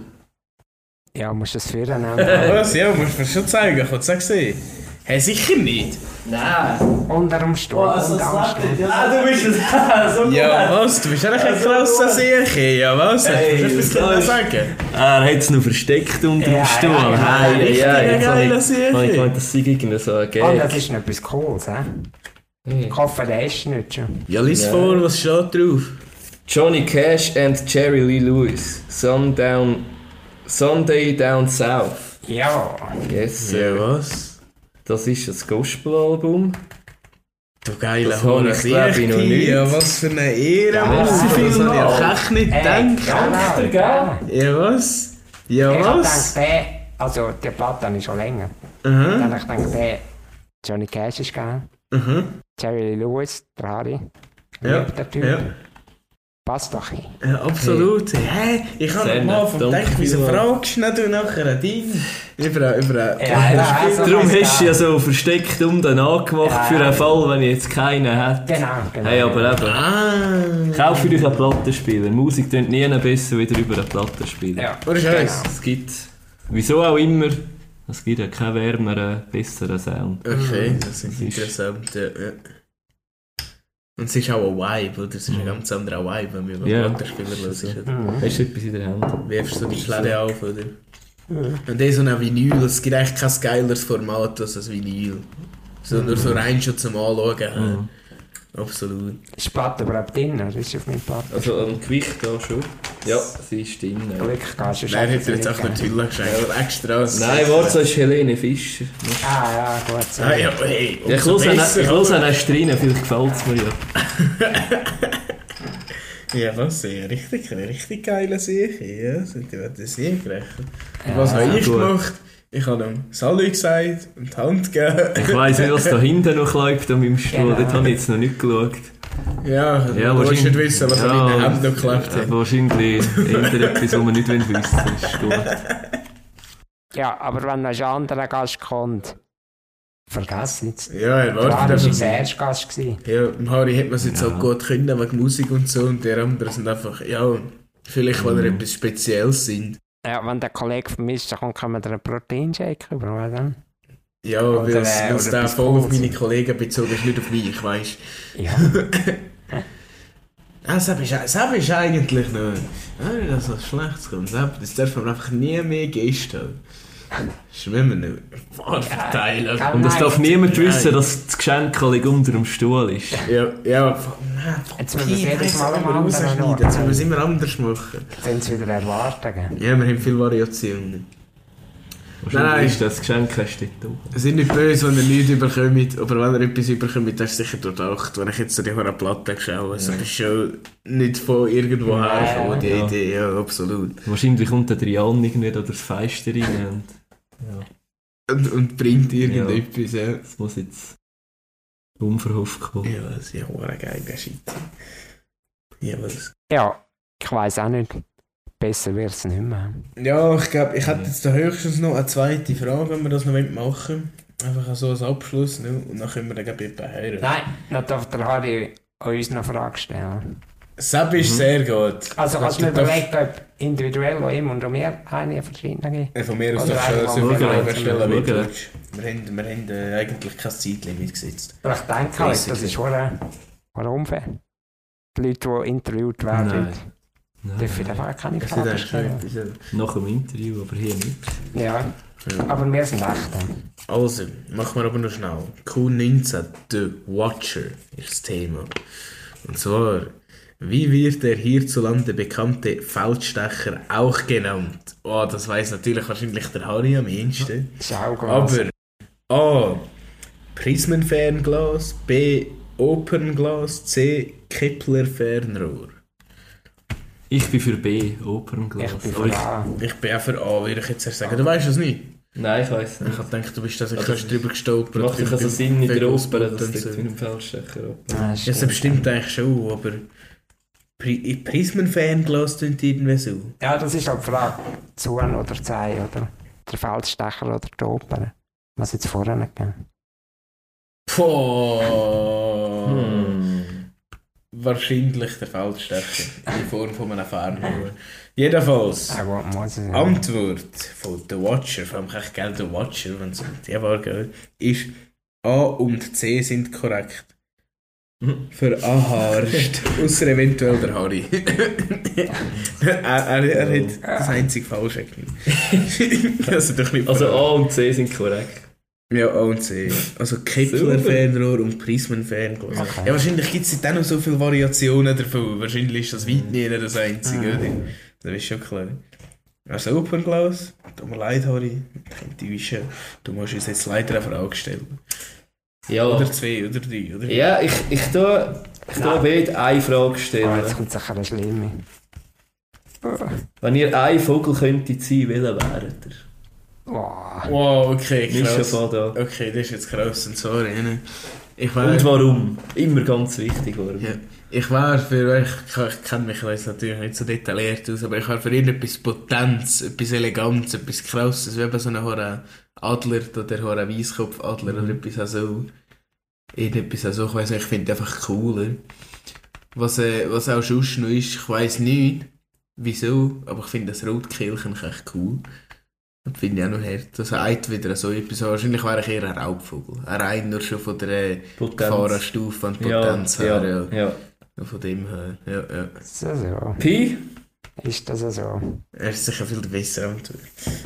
Ja, musst du es führen. Was? Ja, musst du mir schon zeigen. Ich kann es sehen. Hey, sicher nicht. Nein. unter dem Stuhl. also unter dem Stuhl. Ah, du bist es. so Ja, was? Du bist eigentlich ein krasser Seher. Ja, was? Hey, du das etwas ist- sagen? Ah, er hat es noch versteckt unter Ja, dem Stuhl. ja, ja. Ja, geiler ich, habe ich gemeint, das sei irgendwie so ein das Gag. ist noch etwas Cooles, hä? Hey. Ich hoffe, der ist nicht schon. Ja, lies Ja. vor, was steht drauf? Johnny Cash and Jerry Lee Lewis. Sundown, Sunday Down South. Ja. Yes, sir. Ja, was? Das ist das Gospel-Album. Du ich, ich, noch nicht. Ja, was für eine Ehre. Ja, Mann. merci das habe ich echt nicht gedacht. genau, genau. Ja, was? Ja, Ich hab was? gedacht, der, also die Platte ich schon länger. Aha, Dann habe ich gedacht, der Johnny Cash ist geil. aha. Jerry Lewis, der Harry. Ja, der Typ. ja. Passt doch. Ja, absolut. Hä? Ich habe mal danke gedacht, wieso fragst du nachher Ding? Über, über Ja, ja, also- Darum hast du ja so versteckt um den angemacht Ja, für einen Fall, wenn ich jetzt keinen hätte. Genau, genau. Hey, aber eben, Ah. kauf für dich einen Plattenspieler. Musik klingt nie besser wieder über einen Plattenspieler. Ja, Oder Scheiß? Es gibt, wieso auch immer, es gibt ja keinen wärmeren, besseren Sound. Okay, das ist Das ist- interessant. Ja, ja. Und es ist auch ein Vibe, oder? Es ist ein ganz anderer Vibe, wenn man über Ja. Ist. oder? Mhm. Hast du etwas in der Hand? Wirfst so die Schläge auf, oder? Und das so ein Vinyl, es gibt eigentlich kein geileres Format als ein Vinyl. So, Nur so rein schon zum Anschauen. Mhm. Absolut. Ist die Platte überhaupt drin? Oder ist sie auf meinem Platte? Also am Gewicht da schon. Ja, sie ist drin. Ja. Glück gehabt, sonst Nein, hätte hat er jetzt auch nicht noch die Hülle geschenkt. Extra. Nein, warte, so ist Helene Fischer. gegeben. Ah, ja, gut. So. Ah, ja, hey, Ja, ich umso höre besser, ich höre oder? ihn erst rein, vielleicht gefällt es mir ja. Ja, was? Ja, richtig, richtig geile Sache. Ja, sind die werden sehen gerechnet. Ja, Was habe ich gut. gemacht? Ich habe ihm Salü gesagt und die Hand gegeben. Ich weiss nicht, was da hinten noch läuft an meinem Stuhl. Genau. Dort habe ich jetzt noch nicht geschaut. Ja, Ja, du willst wahrscheinlich- nicht wissen, was er in den Händen noch geklebt ja, hat. Wahrscheinlich eher etwas, was man nicht wissen will. Das ist gut. Ja, aber wenn noch ein anderer Gast kommt, vergiss jetzt. Ja, er Klar, wartet das war unser erster Gast. Gewesen. Ja, im Harry hat man es jetzt Ja. auch gut können wegen Musik und so und der anderen sind einfach, ja, vielleicht weil er Mhm. etwas Spezielles sind. Ja, wenn der Kollege von mir ist, dann wir dir einen Proteinshake über, dann? Ja, Oder, weil es äh, der voll auf meine Kollegen bezogen ist, nicht auf mich, weißt Ja. Ah, das ist, ist eigentlich noch. Ah, das ist ein schlechtes Konzept. Das darf man einfach nie mehr Gäste wir nicht verteilen. Ja, Und es darf Nein. niemand Nein. wissen, dass das Geschenk unter dem Stuhl ist. Ja, ja. Nein, Jetzt müssen wir es jedes Mal rausschneiden. Jetzt müssen wir es immer anders machen. Wenn sie wieder erwarten. gell? Ja, wir haben viele Variationen. Wahrscheinlich Nein. ist das Geschenk hast du oben. Es sind nicht böse, wenn ihr nichts überkommt, aber wenn ihr etwas überkommt, das ist sicher durchdacht. Wenn ich jetzt so die eine Platte schaue, also das ist schon nicht von irgendwo Ja, hergekommen, die ja. Idee, ja, absolut. Wahrscheinlich kommt der Trian nicht oder das Feister rein. Und ja, Und, und bringt irgendetwas, ja. das muss jetzt unverhofft kommen. Ja, das ist ja hure geil, der Shit. Ja, was? Ja, ich weiß auch nicht. Besser wird es nicht mehr. Ja, ich glaube, ich hätte jetzt da höchstens noch eine zweite Frage, wenn wir das noch machen wollen. Einfach so als Abschluss, ne? und dann können wir dann gleich hören. Nein, dann darf der Harry uns noch eine Frage stellen. Sepp ist sehr gut. Also kannst du überlegen, ob individuell auch ihm und mir eine verschiedene gibt? Ja, Von mir aus Oder darfst du einfach so mal viele schauen. Fragen stellen, wie du Schauen. willst. Wir haben, wir haben äh, eigentlich kein Zeitlimit gesetzt. Aber ich denke halt, das ist schon ein unfair. Die Leute, die interviewt werden, Nein. dürfen einfach keine Das Fragen stellen. Nach dem Interview, aber hier nicht. Ja, ja. aber wir sind echt. Also, machen wir aber noch schnell. Q19, The Watcher, ist das Thema. Und zwar, wie wird der hierzulande bekannte Feldstecher auch genannt? Oh, das weiß natürlich wahrscheinlich der Harry am ehesten. Aber A. Prismenfernglas, B. Opernglas, C. Kepler-Fernrohr. Ich bin für B, Opernglas. ich bin für A. Ich bin auch für A, würde ich jetzt erst sagen. Du weißt es nicht. Nein, ich Ich nicht. habe gedacht, du bist da sicher Also, also, drüber gestolpert. Macht sich also Sinn in der Opera, dass dort mit dem Feldstecher Ah, Ja, das stimmt eigentlich schon, aber Pri Prismenfernglas klingt irgendwie so. Ja, das ist halt die Frage. Zuhören oder Zeh, oder? Der Feldstecher oder die Oper. Was jetzt vorher nicht gegeben. Boah. Hm. Wahrscheinlich der Feldstecher in Form von einem Fernrohr. Jedenfalls. Antwort von The Watcher, vor allem echt geil The Watcher, wenn es um die war, geht, ist A und C sind korrekt. Harst. Außer eventuell der Harry. er, er, er hat das einzige Falsche also doch nicht Also A und C sind korrekt. Ja, A und C. Also Kepler-Fernrohr und Prismenfernglas. Okay. Ja, wahrscheinlich gibt es dann noch so viele Variationen davon. Wahrscheinlich ist das weit nicht das einzige, Mhm. oder? Das ist schon klar. Also Opernglas, tut mir leid, Harry. Ich enttäusche. Du musst uns jetzt leider eine Frage stellen. Ja. Oder zwei, oder drei, oder? Ja, ich, ich tue, ich tue beide eine Frage Oh, stellen. jetzt kommt sicher eine schlimme. Wenn ihr ein Vogel könntet sein, welcher wäret ihr? Wow. Wow, okay, schon krass. von da. Okay, das ist jetzt krass und sorry. Ne? Ich Und war, warum? Immer ganz wichtig, warum. ja, ich war für, ich, ich kenne mich jetzt natürlich nicht so detailliert aus, aber ich war für irgendetwas Potenz, etwas Elegantes, etwas Krasses, wie eben so ein Adler oder hoher Weisskopfadler oder etwas so. Irgendetwas so, ich weiss nicht, ich finde einfach cooler. Was, äh, was auch sonst noch ist, ich weiss nicht, wieso, aber ich finde das Rotkehlchen echt cool. Das finde ich auch noch hart. Das hat wieder so etwas. Wahrscheinlich wäre ich eher ein Raubvogel. Ein rein nur schon von der Potenz. Gefahrenstufe und Ja, Potenz ja, her. Ja. ja. Von dem her. Ja, ja. Pi? Ist das so? Er ist sicher viel besser Antwort.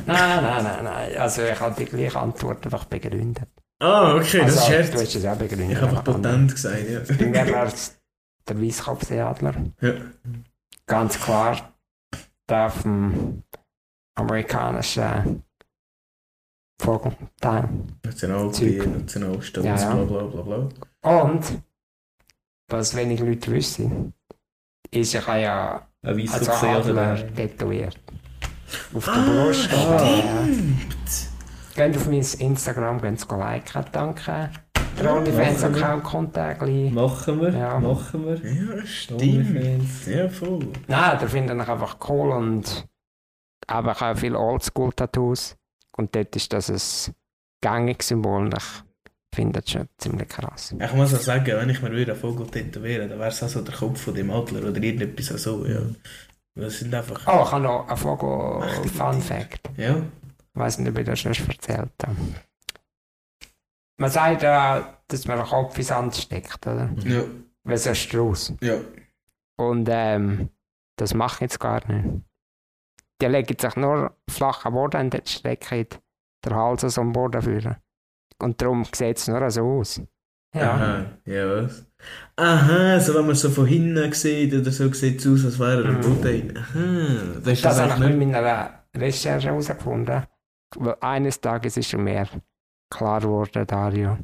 Nein, nein, nein, nein. Also ich habe die gleiche Antwort einfach begründet. Ah, okay, das also, ist Du Scherz. hast es auch begründet. Ich habe Potent gesagt, ja. Bei mir wäre es der Weisskopfseeadler. Ja. Ganz klar der vom amerikanischen Vogelteil. Nationalbier, Zeug. Nationalstolz, Ja, ja. bla bla bla bla. Und, was wenig Leute wissen, ist, ich habe ja Ein weißer als gesehen, Adler tätowiert. Auf der Brust. Ja. Geht auf mein Instagram, gehen Sie liken, danke. Der OnlyFans-Account kommt auch gleich. Machen wir, Ja. machen wir. Ja, stimmt. Ja, voll. Nein, der finde ich einfach cool und aber ich habe viele Oldschool-Tattoos und dort ist das ein gängiges Symbol und ich finde das schon ziemlich krass. Ich muss auch sagen, wenn ich mir einen Vogel tätowieren dann wäre es auch so der Kopf von dem Adler oder irgendetwas so, ja. Das sind einfach... Oh, ich habe noch einen Vogel-Fun-Fact. Ja. Ich weiß nicht, ob ich das schon erzählt habe. Man sagt ja, dass man den Kopf ins Sand steckt, oder? Ja. Wie so ein Strauß. Ja. Und ähm, das mache ich jetzt gar nicht. Die legen sich nur flach am Boden und jetzt stecken der Hals am Boden führen. Und darum sieht es nur so aus. Ja. Aha, ja was? Aha, so wenn man so von hinten sieht oder so sieht es aus, als wäre er im Mhm. Boden. Aha, das ist Das das habe ich mit meiner Recherche herausgefunden. Weil eines Tages ist schon mehr klar geworden, Dario.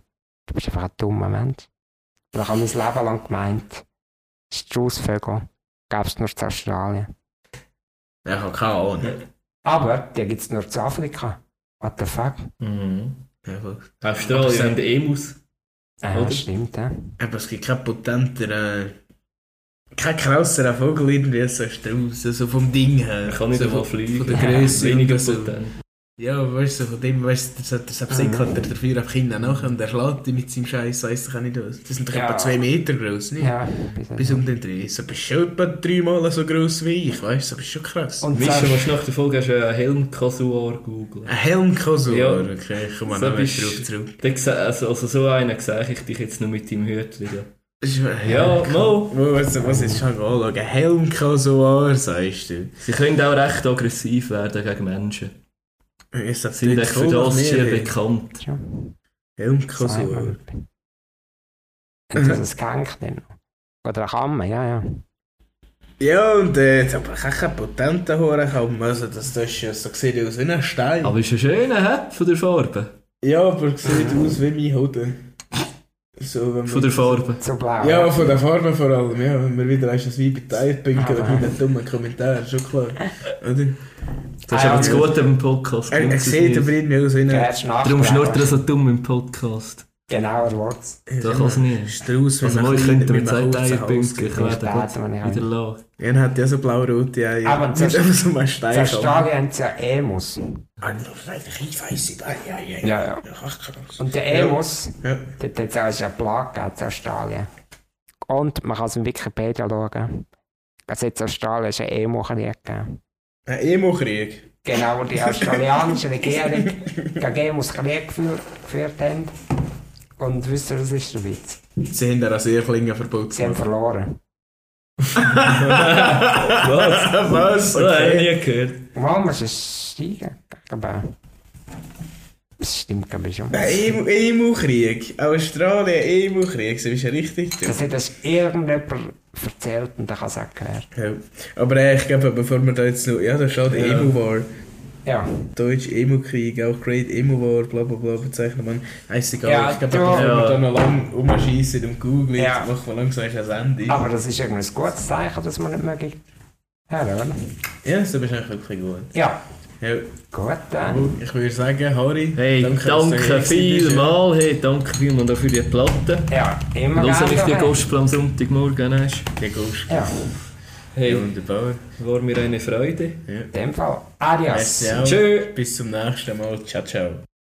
Du bist einfach ein dummer Mensch. Und ich habe mein Leben lang gemeint, Straußvögel gäbe es nur zu Australien. Ja, ich habe keine Ahnung. Aber die gibt es nur zu Afrika. What the fuck? Mhm. Ja. Australien haben Emus. Äh, Oder? stimmt, ja. Aber es gibt keinen potenteren, kein krasseren Vogel irgendwie als so ein Strauß, also vom Ding her. Man kann nicht so einmal von, fliegen. Von der Ja, Größe Weniger und so. potent. Ja, weißt du, so von dem, weißt du, der, der Sapsik hat der dafür einfach hinten nachher und der schlägt die mit seinem Scheiß, weiss ich auch nicht was. Das sind doch Ja. etwa zwei Meter groß, nicht? Ja, Bis um den Dreh. So bist du schon etwa dreimal so groß wie ich, weißt du, das ist schon krass. Und Mischen, so- was nach der Folge hast du einen Helm-Kasuar googeln. Ein Helmkasur, Ja. okay, ich komme So noch bist- drauf zurück. Also, also so einen sehe ich dich jetzt nur mit deinem Hütchen. Das ist- Ja, mal. Wo, was, was ist schon anschauen? Ein Helmkasur, sagst du. Sie können auch recht aggressiv werden gegen Menschen. Ist das Sie sind für das sehr hin? bekannt. Ja, Helmkasur. Und das ist ein Genk dann. Oder eine Kammer, ja, ja. Ja, und äh, jetzt aber ich auch keinen potenten haben. Also, das, das ist ja so sieht aus wie ein Stein. Aber ist ein schöner, hä? Von der Farbe. ja, aber sieht aus wie mein Hoden. So, wenn Von der Farbe. So blau. Ja, von der Farbe vor allem, ja. Wenn wir wieder eins wie bei Teilpünken Aber- mit einem dummen Kommentar, schon klar. Oder? Das ist aber das. Gute im Podcast. Er, er sieht aber irgendwie aus wie ein Darum schnurrt er so dumm im Podcast. Genauer Wort's. Da kann es nicht. Strauß Also mal, ich könnte mir zwei Teilpunkte, ich Später, werde wenn ich wieder lassen. Er hat ja so blau-rote Eier. Aber einfach so ein Stein. Australien haben sie ja Emus. Ah, Ich weiss nicht. Ja, ja, Ja, ja. Ach, krass. Und der Emus, Ja. dort hat es auch eine Plage gegeben in Australien. Und man kann es in Wikipedia schauen. Also jetzt Australien ist ein Emu-Krieg gegeben. Ein Emo-Krieg. Genau, wo die australianische Regierung gegen Emus Krieg geführt, haben. Und wisst ihr, was ist der Witz? Sie haben einen Rasierklingen verboten. Sie haben verloren. Was? Was? Das habe ich Okay. nie gehört. Warum muss es steigen? Aber das stimmt, glaube ich schon. Ein Emo- Emo-Krieg. Australien, Emo-Krieg. So ist ja richtig. Das hat das irgendjemand erzählt und ich habe es auch gehört. Ja. Aber äh, ich glaube, bevor wir da jetzt noch... Ja, da steht Ja. Emo-War. Ja. Deutsch Emo Krieg, auch Great Emo War, bla bla bla, bezeichnet man. Heißt egal. Ja, ich glaube, da kann man dann noch lange umschießen und Google, ja. machen wir langsam ein Ende. Aber das ist irgendwie ein gutes Zeichen, dass man nicht mehr gibt. Ja, oder? Ja, das ist wahrscheinlich wirklich gut. Ja. Ja. Gut dann. Ich würde sagen, Hori, hey, danke, danke vielmal, hey, danke vielmal dafür die Platte. Ja, immer gerne. Los, ich die Gospel am Sonntagmorgen hast. Die Gospel. Ja. Hey, wunderbar. War mir eine Freude. Ja. In dem Fall. Adios. Tschüss. Bis zum nächsten Mal. Ciao, ciao.